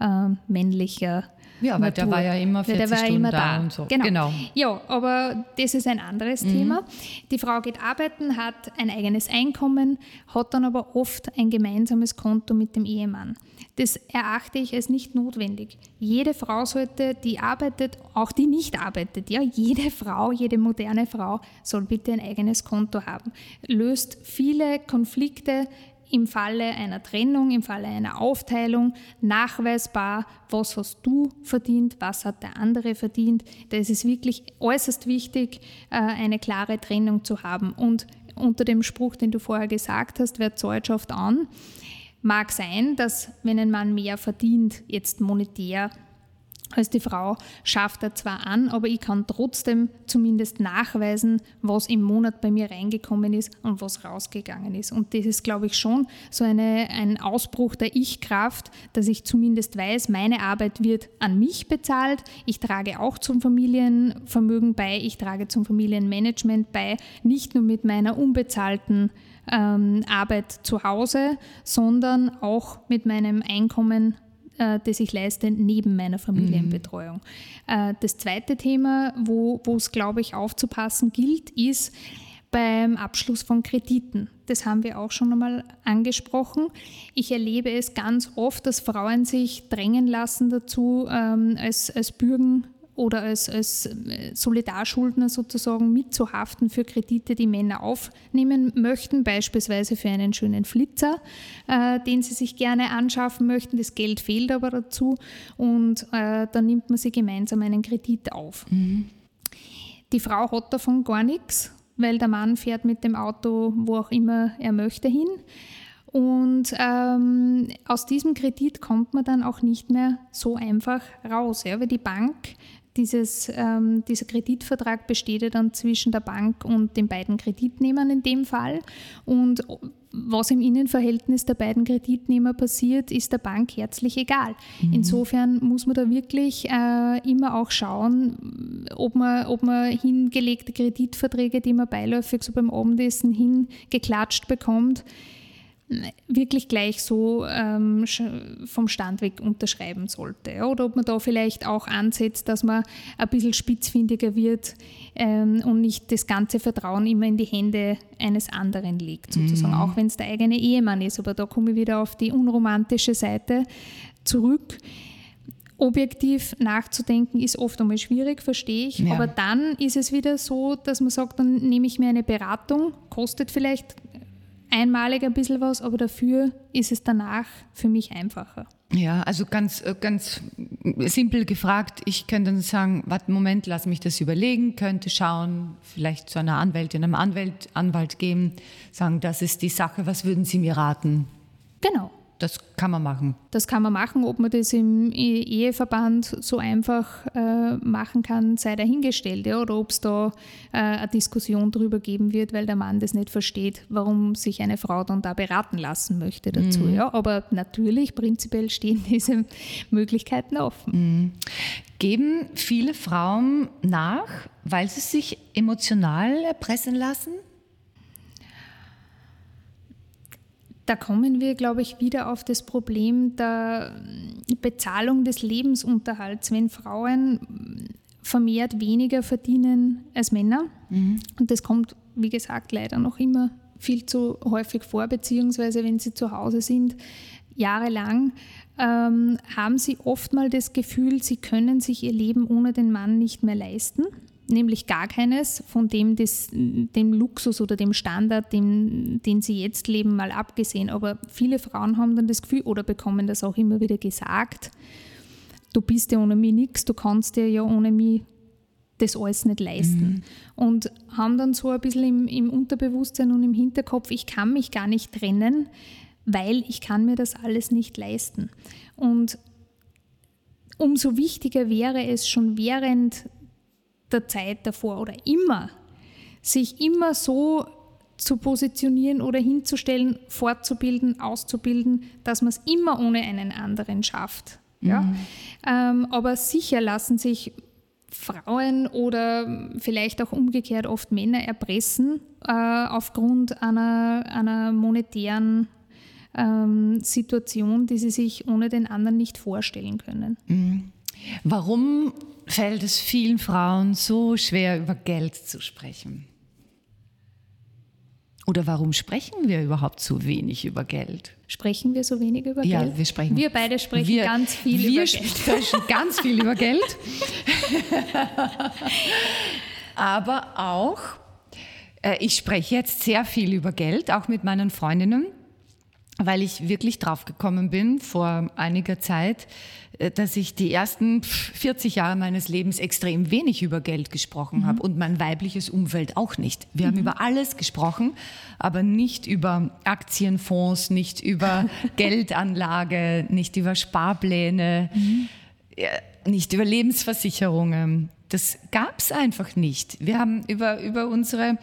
äh, männlicher ja, weil Natur. der war ja immer 40 der war Stunden immer da, da, und so. Genau. genau. Ja, aber das ist ein anderes mhm. Thema. Die Frau geht arbeiten, hat ein eigenes Einkommen, hat dann aber oft ein gemeinsames Konto mit dem Ehemann. Das erachte ich als nicht notwendig. Jede Frau sollte, die arbeitet, auch die nicht arbeitet, ja, jede Frau, jede moderne Frau soll bitte ein eigenes Konto haben. Löst viele Konflikte im Falle einer Trennung, im Falle einer Aufteilung nachweisbar, was hast du verdient, was hat der andere verdient. Da ist es wirklich äußerst wichtig, äh, eine klare Trennung zu haben. Und unter dem Spruch, den du vorher gesagt hast, wer zahlt, an, mag sein, dass wenn ein Mann mehr verdient, jetzt monetär, als die Frau schafft er zwar an, aber ich kann trotzdem zumindest nachweisen, was im Monat bei mir reingekommen ist und was rausgegangen ist. Und das ist, glaube ich, schon so eine, ein Ausbruch der Ich-Kraft, dass ich zumindest weiß, meine Arbeit wird an mich bezahlt. Ich trage auch zum Familienvermögen bei, ich trage zum Familienmanagement bei, nicht nur mit meiner unbezahlten ähm, Arbeit zu Hause, sondern auch mit meinem Einkommen äh, das ich leiste neben meiner Familienbetreuung. Mhm. das zweite Thema, wo es, glaube ich, aufzupassen gilt, ist beim Abschluss von Krediten. Das haben wir auch schon einmal angesprochen. Ich erlebe es ganz oft, dass Frauen sich drängen lassen dazu, ähm, als, als Bürgen oder als, als äh, Solidarschuldner sozusagen mitzuhaften für Kredite, die Männer aufnehmen möchten, beispielsweise für einen schönen Flitzer, äh, den sie sich gerne anschaffen möchten. Das Geld fehlt aber dazu und äh, dann nimmt man sie gemeinsam einen Kredit auf. Mhm. Die Frau hat davon gar nichts, weil der Mann fährt mit dem Auto, wo auch immer er möchte, hin. Und ähm, aus diesem Kredit kommt man dann auch nicht mehr so einfach raus, ja, weil die Bank dieses, ähm, dieser Kreditvertrag besteht ja dann zwischen der Bank und den beiden Kreditnehmern in dem Fall. Und was im Innenverhältnis der beiden Kreditnehmer passiert, ist der Bank herzlich egal. Mhm. Insofern muss man da wirklich äh, immer auch schauen, ob man, ob man hingelegte Kreditverträge, die man beiläufig so beim Abendessen hingeklatscht bekommt, wirklich gleich so ähm, vom Stand weg unterschreiben sollte. Oder ob man da vielleicht auch ansetzt, dass man ein bisschen spitzfindiger wird ähm, und nicht das ganze Vertrauen immer in die Hände eines anderen legt, sozusagen, mhm. auch wenn es der eigene Ehemann ist. Aber da komme ich wieder auf die unromantische Seite zurück objektiv nachzudenken ist oft einmal schwierig, verstehe ich. Ja. Aber dann ist es wieder so, dass man sagt, dann nehme ich mir eine Beratung, kostet vielleicht einmalig ein bisschen was, aber dafür ist es danach für mich einfacher. Ja, also ganz, äh, ganz simpel gefragt, ich könnte dann sagen, warte, Moment, lass mich das überlegen, könnte schauen, vielleicht zu einer Anwältin, einem Anwalt, Anwalt gehen, sagen, das ist die Sache, was würden Sie mir raten? Genau. Das kann man machen. Das kann man machen. Ob man das im e- Eheverband so einfach äh, machen kann, sei dahingestellt. Ja? Oder ob es da äh, eine Diskussion darüber geben wird, weil der Mann das nicht versteht, warum sich eine Frau dann da beraten lassen möchte dazu. Mhm. Ja? Aber natürlich, prinzipiell stehen diese Möglichkeiten offen. Mhm. Geben viele Frauen nach, weil sie sich emotional erpressen lassen? Da kommen wir, glaube ich, wieder auf das Problem der Bezahlung des Lebensunterhalts. Wenn Frauen vermehrt weniger verdienen als Männer. Mhm. Und das kommt, wie gesagt, leider noch immer viel zu häufig vor, beziehungsweise wenn sie zu Hause sind, jahrelang, ähm, haben sie oft mal das Gefühl, sie können sich ihr Leben ohne den Mann nicht mehr leisten nämlich gar keines von dem, des, dem Luxus oder dem Standard, dem, den sie jetzt leben, mal abgesehen. Aber viele Frauen haben dann das Gefühl oder bekommen das auch immer wieder gesagt, du bist ja ohne mich nichts, du kannst dir ja ohne mich das alles nicht leisten. Mhm. Und haben dann so ein bisschen im, im Unterbewusstsein und im Hinterkopf, ich kann mich gar nicht trennen, weil ich kann mir das alles nicht leisten. Und umso wichtiger wäre es schon während der Zeit davor oder immer, sich immer so zu positionieren oder hinzustellen, fortzubilden, auszubilden, dass man es immer ohne einen anderen schafft. Ja? Mhm. Ähm, aber sicher lassen sich Frauen oder vielleicht auch umgekehrt oft Männer erpressen äh, aufgrund einer, einer monetären ähm, Situation, die sie sich ohne den anderen nicht vorstellen können. Mhm. Warum fällt es vielen Frauen so schwer, über Geld zu sprechen? Oder warum sprechen wir überhaupt so wenig über Geld? Sprechen wir so wenig über ja, Geld? Ja, wir sprechen. Wir beide sprechen wir, ganz viel über Geld. Wir sprechen ganz viel über Geld. Aber auch, äh, ich spreche jetzt sehr viel über Geld, auch mit meinen Freundinnen weil ich wirklich draufgekommen bin vor einiger Zeit, äh, dass ich die ersten 40 Jahre meines Lebens extrem wenig über Geld gesprochen mhm. habe und mein weibliches Umfeld auch nicht. Wir mhm. haben über alles gesprochen, aber nicht über Aktienfonds, nicht über Geldanlage, nicht über Sparpläne, mhm. nicht über Lebensversicherungen das gab es einfach nicht. Wir haben über, über unsere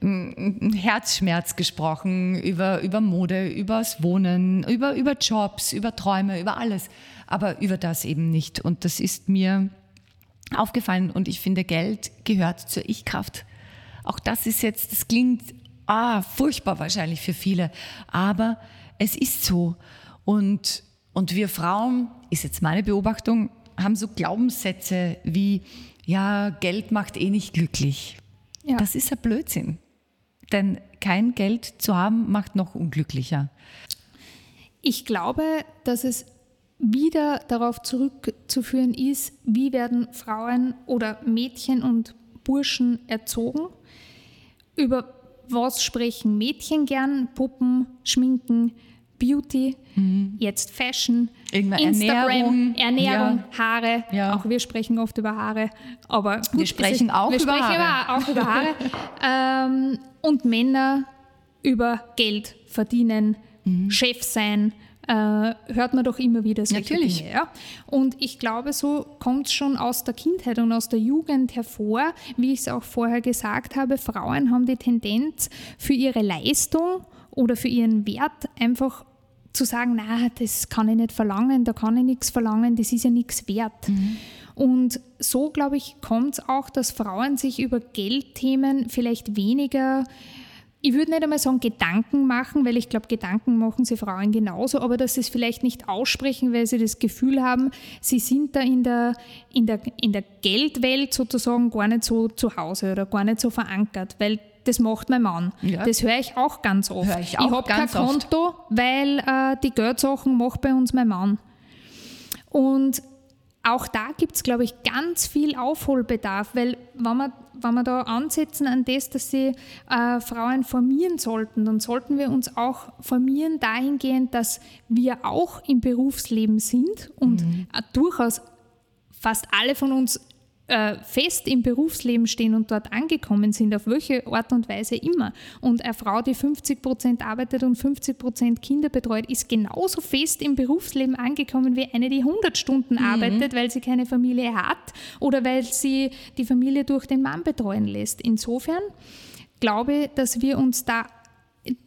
ähm, Herzschmerz gesprochen, über, über Mode, übers Wohnen, über, über Jobs, über Träume, über alles. Aber über das eben nicht. Und das ist mir aufgefallen. Und ich finde, Geld gehört zur Ich-Kraft. Auch das ist jetzt, das klingt ah, furchtbar wahrscheinlich für viele. Aber es ist so. Und, und wir Frauen, ist jetzt meine Beobachtung, haben so Glaubenssätze wie, ja, Geld macht eh nicht glücklich. Ja. Das ist ein Blödsinn. Denn kein Geld zu haben macht noch unglücklicher. Ich glaube, dass es wieder darauf zurückzuführen ist, wie werden Frauen oder Mädchen und Burschen erzogen. Über was sprechen Mädchen gern? Puppen, Schminken, Beauty, mhm. jetzt Fashion, Irgendeine Instagram, Ernährung, Ernährung ja. Haare. Ja. Auch wir sprechen oft über Haare, aber gut, wir sprechen auch wir über sprechen Haare. auch über Haare. ähm, und Männer über Geld verdienen, mhm. Chef sein. Äh, hört man doch immer wieder solche Natürlich. Dinge. Ja? Und ich glaube, so kommt es schon aus der Kindheit und aus der Jugend hervor. Wie ich es auch vorher gesagt habe, Frauen haben die Tendenz für ihre Leistung oder für ihren Wert einfach zu sagen, na, das kann ich nicht verlangen, da kann ich nichts verlangen, das ist ja nichts wert. Mhm. Und so, glaube ich, kommt es auch, dass Frauen sich über Geldthemen vielleicht weniger, ich würde nicht einmal sagen Gedanken machen, weil ich glaube, Gedanken machen sie Frauen genauso, aber dass sie es vielleicht nicht aussprechen, weil sie das Gefühl haben, sie sind da in der, in der, in der Geldwelt sozusagen gar nicht so zu Hause oder gar nicht so verankert, weil das macht mein Mann. Ja. Das höre ich auch ganz oft. Hör ich ich habe kein Konto, weil äh, die Geldsachen macht bei uns mein Mann. Und auch da gibt es, glaube ich, ganz viel Aufholbedarf, weil wenn wir, wenn wir da ansetzen an das, dass sie äh, Frauen formieren sollten, dann sollten wir uns auch formieren dahingehend, dass wir auch im Berufsleben sind und mhm. durchaus fast alle von uns äh, fest im Berufsleben stehen und dort angekommen sind, auf welche Art und Weise immer. Und eine Frau, die 50 Prozent arbeitet und 50 Prozent Kinder betreut, ist genauso fest im Berufsleben angekommen wie eine, die 100 Stunden mhm. arbeitet, weil sie keine Familie hat oder weil sie die Familie durch den Mann betreuen lässt. Insofern glaube ich, dass wir uns da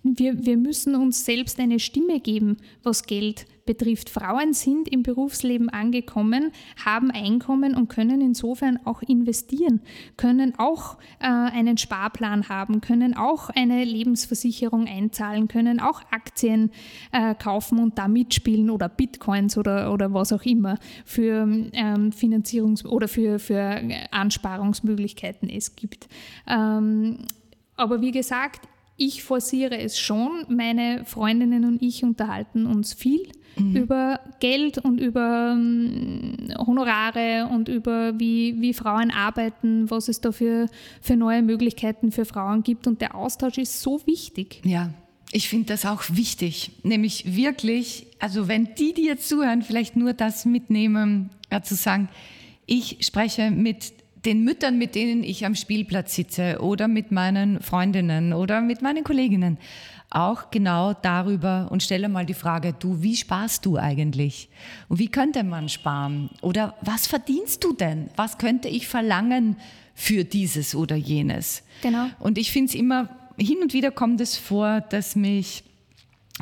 wir, wir müssen uns selbst eine Stimme geben, was Geld betrifft. Frauen sind im Berufsleben angekommen, haben Einkommen und können insofern auch investieren, können auch äh, einen Sparplan haben, können auch eine Lebensversicherung einzahlen, können auch Aktien äh, kaufen und da mitspielen oder Bitcoins oder, oder was auch immer für ähm, Finanzierungs- oder für, für Ansparungsmöglichkeiten es gibt. Ähm, aber wie gesagt, ich forciere es schon. Meine Freundinnen und ich unterhalten uns viel mhm. über Geld und über um, Honorare und über wie, wie Frauen arbeiten, was es da für, für neue Möglichkeiten für Frauen gibt. Und der Austausch ist so wichtig. Ja, ich finde das auch wichtig, nämlich wirklich, also wenn die, die jetzt zuhören, vielleicht nur das mitnehmen, ja, zu sagen, ich spreche mit den Müttern, mit denen ich am Spielplatz sitze oder mit meinen Freundinnen oder mit meinen Kolleginnen auch genau darüber und stelle mal die Frage, du, wie sparst du eigentlich? Und wie könnte man sparen? Oder was verdienst du denn? Was könnte ich verlangen für dieses oder jenes? Genau. Und ich finde es immer, hin und wieder kommt es vor, dass mich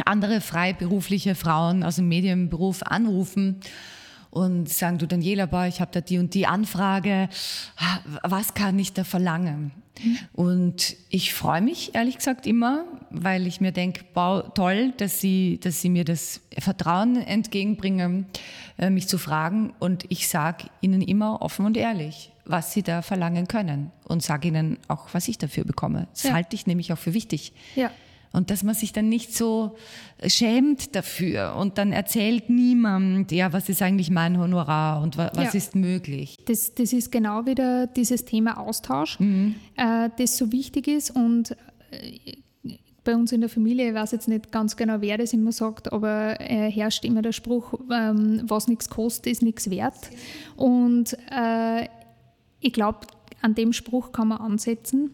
andere freiberufliche Frauen aus dem Medienberuf anrufen und sagen, du Daniela, boah, ich habe da die und die Anfrage, was kann ich da verlangen? Mhm. Und ich freue mich ehrlich gesagt immer, weil ich mir denke, toll, dass sie, dass sie mir das Vertrauen entgegenbringen, äh, mich zu fragen. Und ich sage ihnen immer offen und ehrlich, was sie da verlangen können und sage ihnen auch, was ich dafür bekomme. Das ja. halte ich nämlich auch für wichtig. Ja. Und dass man sich dann nicht so schämt dafür und dann erzählt niemand, ja, was ist eigentlich mein Honorar und was ja. ist möglich. Das, das ist genau wieder dieses Thema Austausch, mhm. äh, das so wichtig ist und äh, bei uns in der Familie, ich weiß jetzt nicht ganz genau, wer das immer sagt, aber äh, herrscht immer der Spruch, ähm, was nichts kostet, ist nichts wert. Und äh, ich glaube, an dem Spruch kann man ansetzen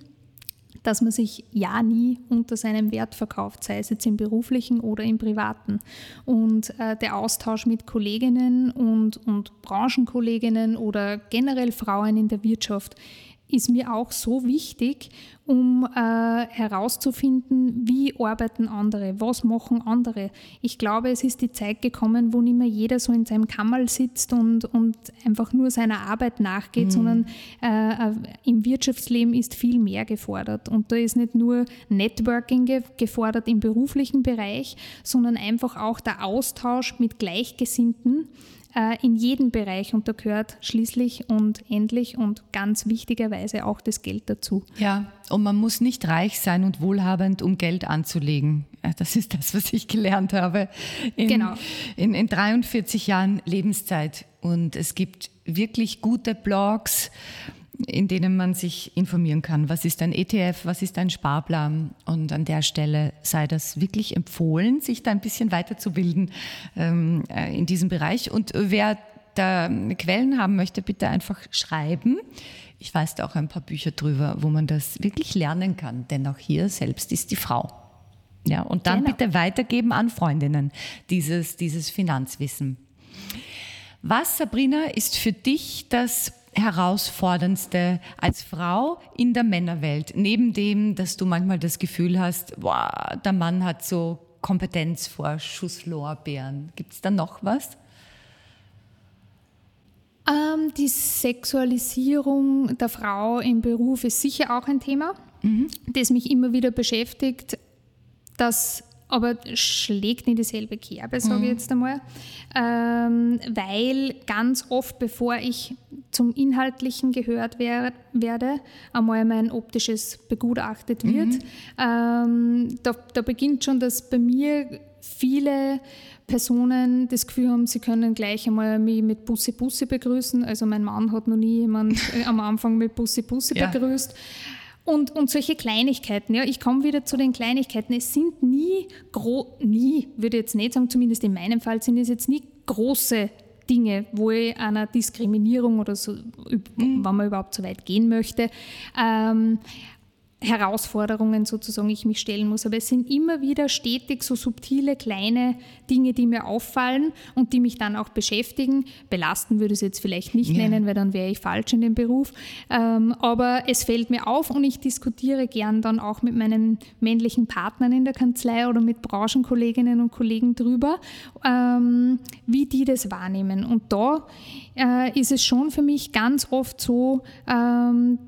dass man sich ja nie unter seinem Wert verkauft, sei es jetzt im beruflichen oder im privaten. Und äh, der Austausch mit Kolleginnen und, und Branchenkolleginnen oder generell Frauen in der Wirtschaft ist mir auch so wichtig, um äh, herauszufinden, wie arbeiten andere, was machen andere. Ich glaube, es ist die Zeit gekommen, wo nicht mehr jeder so in seinem Kammerl sitzt und, und einfach nur seiner Arbeit nachgeht, mhm. sondern äh, äh im Wirtschaftsleben ist viel mehr gefordert. Und da ist nicht nur Networking ge gefordert im beruflichen Bereich, sondern einfach auch der Austausch mit Gleichgesinnten äh, in jedem Bereich und da gehört schließlich und endlich und ganz wichtigerweise auch das Geld dazu. Ja, und man muss nicht reich sein und wohlhabend, um Geld anzulegen. Das ist das, was ich gelernt habe in, genau. in, in 43 Jahren Lebenszeit. Und es gibt wirklich gute Blogs, in denen man sich informieren kann. Was ist ein ETF, was ist ein Sparplan? Und an der Stelle sei das wirklich empfohlen, sich da ein bisschen weiterzubilden ähm, äh, in diesem Bereich. Und wer da Quellen haben möchte, bitte einfach schreiben. Ich weiß da auch ein paar Bücher drüber, wo man das wirklich lernen kann, denn auch hier selbst ist die Frau. Ja, und dann genau. bitte weitergeben an Freundinnen dieses, dieses Finanzwissen. Was, Sabrina, ist für dich das herausforderndste als Frau in der Männerwelt? Neben dem, dass du manchmal das Gefühl hast, boah, der Mann hat so Kompetenzvorschusslorbeeren. Gibt es da noch was? Ähm, die Sexualisierung der Frau im Beruf ist sicher auch ein Thema, mhm. das mich immer wieder beschäftigt, dass aber schlägt in dieselbe Kerbe, sage ich mhm. jetzt einmal, ähm, weil ganz oft, bevor ich zum Inhaltlichen gehört wer werde, einmal mein optisches begutachtet wird. Mhm. Ähm, da, da beginnt schon, dass bei mir viele Personen das Gefühl haben, sie können gleich einmal mich mit Bussi Bussi begrüßen. Also mein Mann hat noch nie jemand äh, am Anfang mit Bussi Bussi ja. begrüßt. Und, und solche Kleinigkeiten, ja, ich komme wieder zu den Kleinigkeiten. Es sind nie, gro nie, würde ich jetzt nicht sagen, zumindest in meinem Fall sind es jetzt nie große Dinge, wo ich einer Diskriminierung oder so, mhm. wenn man überhaupt so weit gehen möchte. Ähm, Herausforderungen sozusagen ich mich stellen muss. Aber es sind immer wieder stetig so subtile kleine Dinge, die mir auffallen und die mich dann auch beschäftigen. Belasten würde ich es jetzt vielleicht nicht ja. nennen, weil dann wäre ich falsch in dem Beruf. Ähm, aber es fällt mir auf und ich diskutiere gern dann auch mit meinen männlichen Partnern in der Kanzlei oder mit Branchenkolleginnen und Kollegen drüber, ähm, wie die das wahrnehmen. Und da äh, ist es schon für mich ganz oft so, ähm,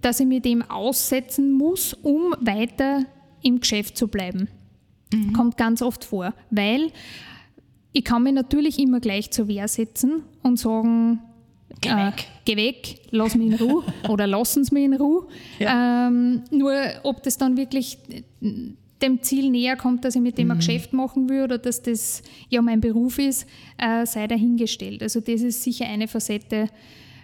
dass ich mir dem aussetzen muss, um weiter im Geschäft zu bleiben. Mhm. Kommt ganz oft vor, weil ich kann mich natürlich immer gleich zur Wehr setzen und sagen, Geh weg. Äh, geh weg, lass mich in Ruhe oder lassen Sie mich in Ruhe. Ja. Ähm, nur ob das dann wirklich dem Ziel näher kommt, dass ich mit dem mhm. ein Geschäft machen will oder dass das ja mein Beruf ist, äh, sei dahingestellt. Also das ist sicher eine Facette,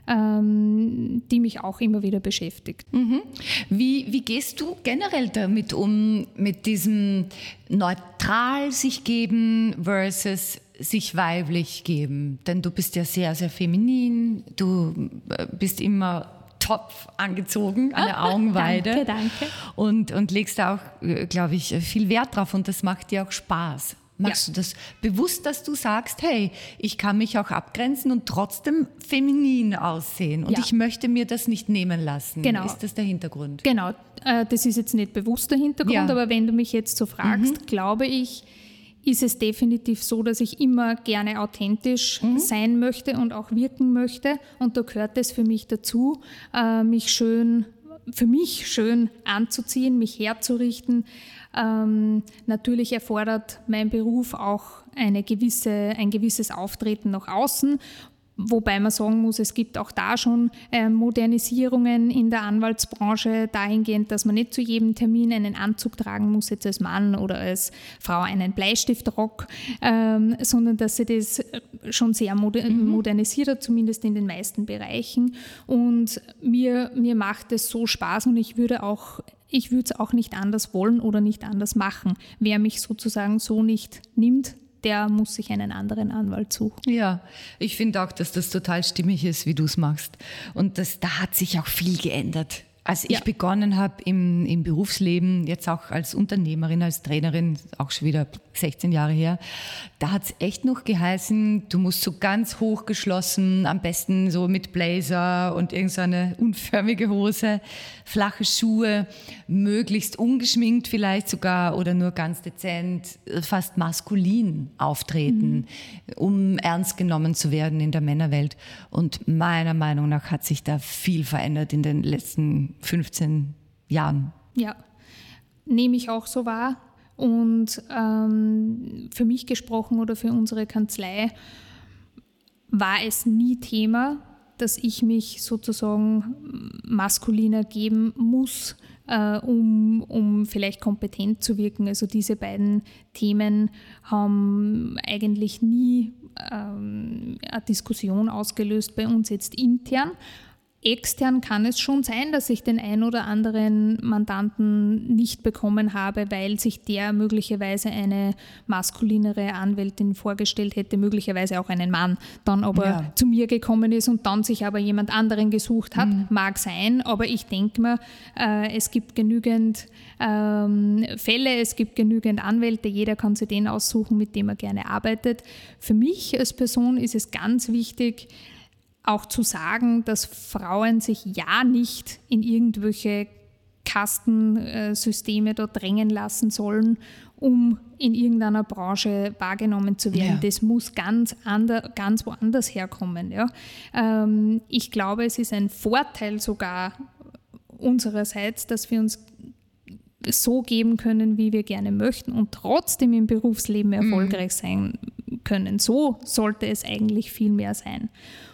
ähm, die mich auch immer wieder beschäftigt. Mhm. Wie, wie gehst du generell damit um, mit diesem neutral sich geben versus sich weiblich geben? Denn du bist ja sehr, sehr feminin, du äh, bist immer top angezogen an der Augenweide. danke, danke. Und, und legst da auch, äh, glaube ich, viel Wert drauf und das macht dir auch Spaß. Machst ja. du das bewusst, dass du sagst, hey, ich kann mich auch abgrenzen und trotzdem feminin aussehen und ja. ich möchte mir das nicht nehmen lassen? Genau. Ist das der Hintergrund? Genau, äh, das ist jetzt nicht bewusst der Hintergrund, ja. aber wenn du mich jetzt so fragst, mhm. glaube ich, ist es definitiv so, dass ich immer gerne authentisch mhm. sein möchte und auch wirken möchte. Und da gehört es für mich dazu, äh, mich schön, für mich schön anzuziehen, mich herzurichten, ähm, natürlich erfordert mein Beruf auch eine gewisse, ein gewisses Auftreten nach außen Wobei man sagen muss, es gibt auch da schon äh, Modernisierungen in der Anwaltsbranche dahingehend, dass man nicht zu jedem Termin einen Anzug tragen muss, jetzt als Mann oder als Frau einen Bleistiftrock, ähm, sondern dass sie das schon sehr moder mhm. modernisiert hat, zumindest in den meisten Bereichen. Und mir, mir macht es so Spaß und ich würde auch ich würde es auch nicht anders wollen oder nicht anders machen. Wer mich sozusagen so nicht nimmt, der muss sich einen anderen Anwalt suchen. Ja, ich finde auch, dass das total stimmig ist, wie du es machst. Und das, da hat sich auch viel geändert. Als ich ja. begonnen habe im, im Berufsleben, jetzt auch als Unternehmerin, als Trainerin, auch schon wieder 16 Jahre her, da hat es echt noch geheißen, du musst so ganz hochgeschlossen, am besten so mit Blazer und irgendeine unförmige Hose, flache Schuhe, möglichst ungeschminkt vielleicht sogar oder nur ganz dezent, fast maskulin auftreten, mhm. um ernst genommen zu werden in der Männerwelt. Und meiner Meinung nach hat sich da viel verändert in den letzten 15 Jahren. Ja, nehme ich auch so wahr. Und ähm, für mich gesprochen oder für unsere Kanzlei war es nie Thema, dass ich mich sozusagen maskuliner geben muss, äh, um, um vielleicht kompetent zu wirken. Also diese beiden Themen haben eigentlich nie ähm, eine Diskussion ausgelöst bei uns jetzt intern. Extern kann es schon sein, dass ich den ein oder anderen Mandanten nicht bekommen habe, weil sich der möglicherweise eine maskulinere Anwältin vorgestellt hätte, möglicherweise auch einen Mann, dann aber ja. zu mir gekommen ist und dann sich aber jemand anderen gesucht hat. Mhm. Mag sein, aber ich denke mir, äh, es gibt genügend ähm, Fälle, es gibt genügend Anwälte, jeder kann sich den aussuchen, mit dem er gerne arbeitet. Für mich als Person ist es ganz wichtig, auch zu sagen, dass Frauen sich ja nicht in irgendwelche Kastensysteme dort drängen lassen sollen, um in irgendeiner Branche wahrgenommen zu werden. Ja. Das muss ganz, ander, ganz woanders herkommen. Ja. Ähm, ich glaube, es ist ein Vorteil sogar unsererseits, dass wir uns so geben können, wie wir gerne möchten und trotzdem im Berufsleben mhm. erfolgreich sein können. So sollte es eigentlich viel mehr sein.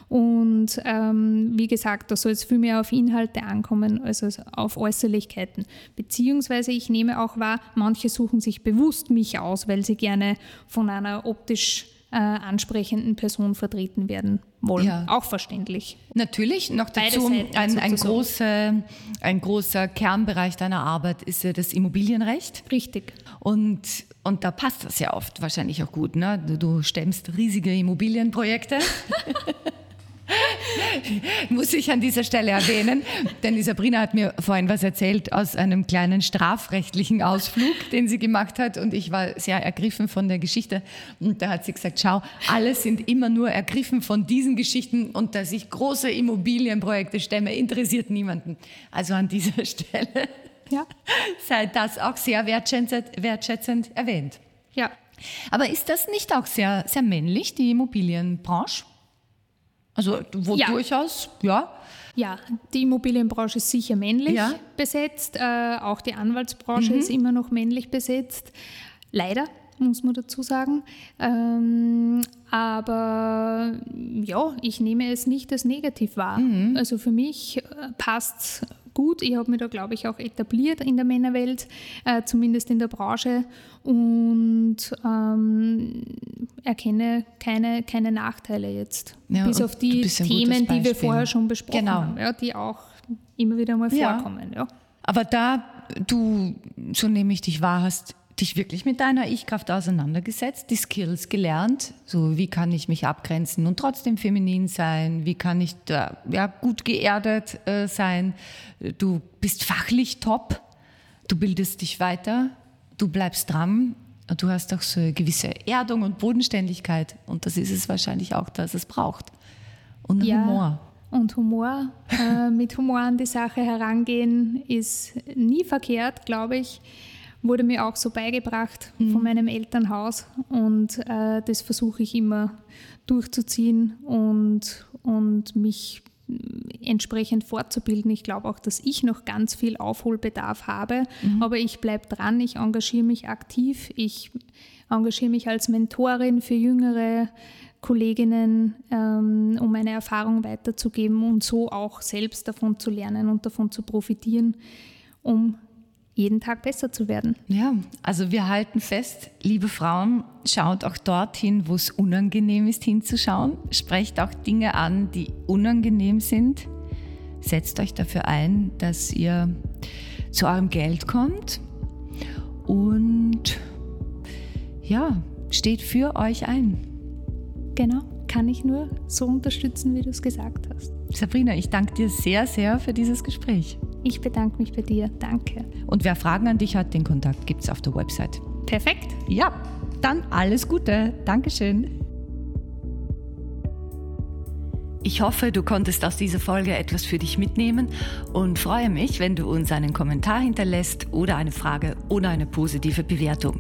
Und ähm, wie gesagt, da soll es viel mehr auf Inhalte ankommen als auf Äußerlichkeiten. Beziehungsweise ich nehme auch wahr, manche suchen sich bewusst mich aus, weil sie gerne von einer optisch äh, ansprechenden Person vertreten werden wollen. Ja. Auch verständlich. Natürlich, noch dazu ein, ein, großer, ein großer Kernbereich deiner Arbeit ist ja das Immobilienrecht. Richtig. Und, und da passt das ja oft wahrscheinlich auch gut. Ne? Du, du stemmst riesige Immobilienprojekte. muss ich an dieser Stelle erwähnen, denn die Sabrina hat mir vorhin was erzählt aus einem kleinen strafrechtlichen Ausflug, den sie gemacht hat und ich war sehr ergriffen von der Geschichte und da hat sie gesagt, schau, alle sind immer nur ergriffen von diesen Geschichten und dass ich große Immobilienprojekte stemme, interessiert niemanden. Also an dieser Stelle ja. sei das auch sehr wertschätzend, wertschätzend erwähnt. Ja. Aber ist das nicht auch sehr, sehr männlich, die Immobilienbranche? Also wo ja. durchaus, ja. Ja, die Immobilienbranche ist sicher männlich ja. besetzt. Äh, auch die Anwaltsbranche mhm. ist immer noch männlich besetzt. Leider, muss man dazu sagen. Ähm, aber ja, ich nehme es nicht als negativ wahr. Mhm. Also für mich äh, passt gut. Ich habe mich da, glaube ich, auch etabliert in der Männerwelt, äh, zumindest in der Branche und ähm, erkenne keine, keine Nachteile jetzt. Ja, Bis auf die Themen, die wir vorher schon besprochen genau. haben, ja, die auch immer wieder mal vorkommen. Ja. Aber da du, so nehme ich dich wahr, hast dich wirklich mit deiner Ich-Kraft auseinandergesetzt, die Skills gelernt, so wie kann ich mich abgrenzen und trotzdem feminin sein, wie kann ich da ja, gut geerdet äh, sein. Du bist fachlich top, du bildest dich weiter, du bleibst dran, du hast auch so eine gewisse Erdung und Bodenständigkeit und das ist es wahrscheinlich auch, dass es braucht. Und ja. Humor. Und Humor, äh, mit Humor an die Sache herangehen, ist nie verkehrt, glaube ich wurde mir auch so beigebracht mhm. von meinem Elternhaus und äh, das versuche ich immer durchzuziehen und, und mich entsprechend fortzubilden. Ich glaube auch, dass ich noch ganz viel Aufholbedarf habe, mhm. aber ich bleibe dran, ich engagiere mich aktiv, ich engagiere mich als Mentorin für jüngere Kolleginnen, ähm, um meine Erfahrung weiterzugeben und so auch selbst davon zu lernen und davon zu profitieren, um jeden Tag besser zu werden. Ja, also wir halten fest, liebe Frauen, schaut auch dorthin, wo es unangenehm ist, hinzuschauen. Sprecht auch Dinge an, die unangenehm sind. Setzt euch dafür ein, dass ihr zu eurem Geld kommt und ja, steht für euch ein. Genau, kann ich nur so unterstützen, wie du es gesagt hast. Sabrina, ich danke dir sehr, sehr für dieses Gespräch. Ich bedanke mich bei dir. Danke. Und wer Fragen an dich hat, den Kontakt gibt es auf der Website. Perfekt. Ja, dann alles Gute. Dankeschön. Ich hoffe, du konntest aus dieser Folge etwas für dich mitnehmen und freue mich, wenn du uns einen Kommentar hinterlässt oder eine Frage oder eine positive Bewertung.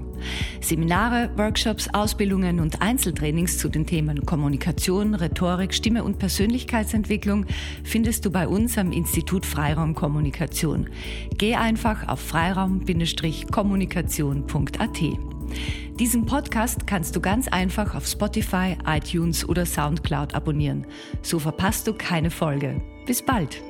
Seminare, Workshops, Ausbildungen und Einzeltrainings zu den Themen Kommunikation, Rhetorik, Stimme und Persönlichkeitsentwicklung findest du bei uns am Institut Freiraum Kommunikation. Geh einfach auf freiraum-kommunikation.at. Diesen Podcast kannst du ganz einfach auf Spotify, iTunes oder SoundCloud abonnieren. So verpasst du keine Folge. Bis bald!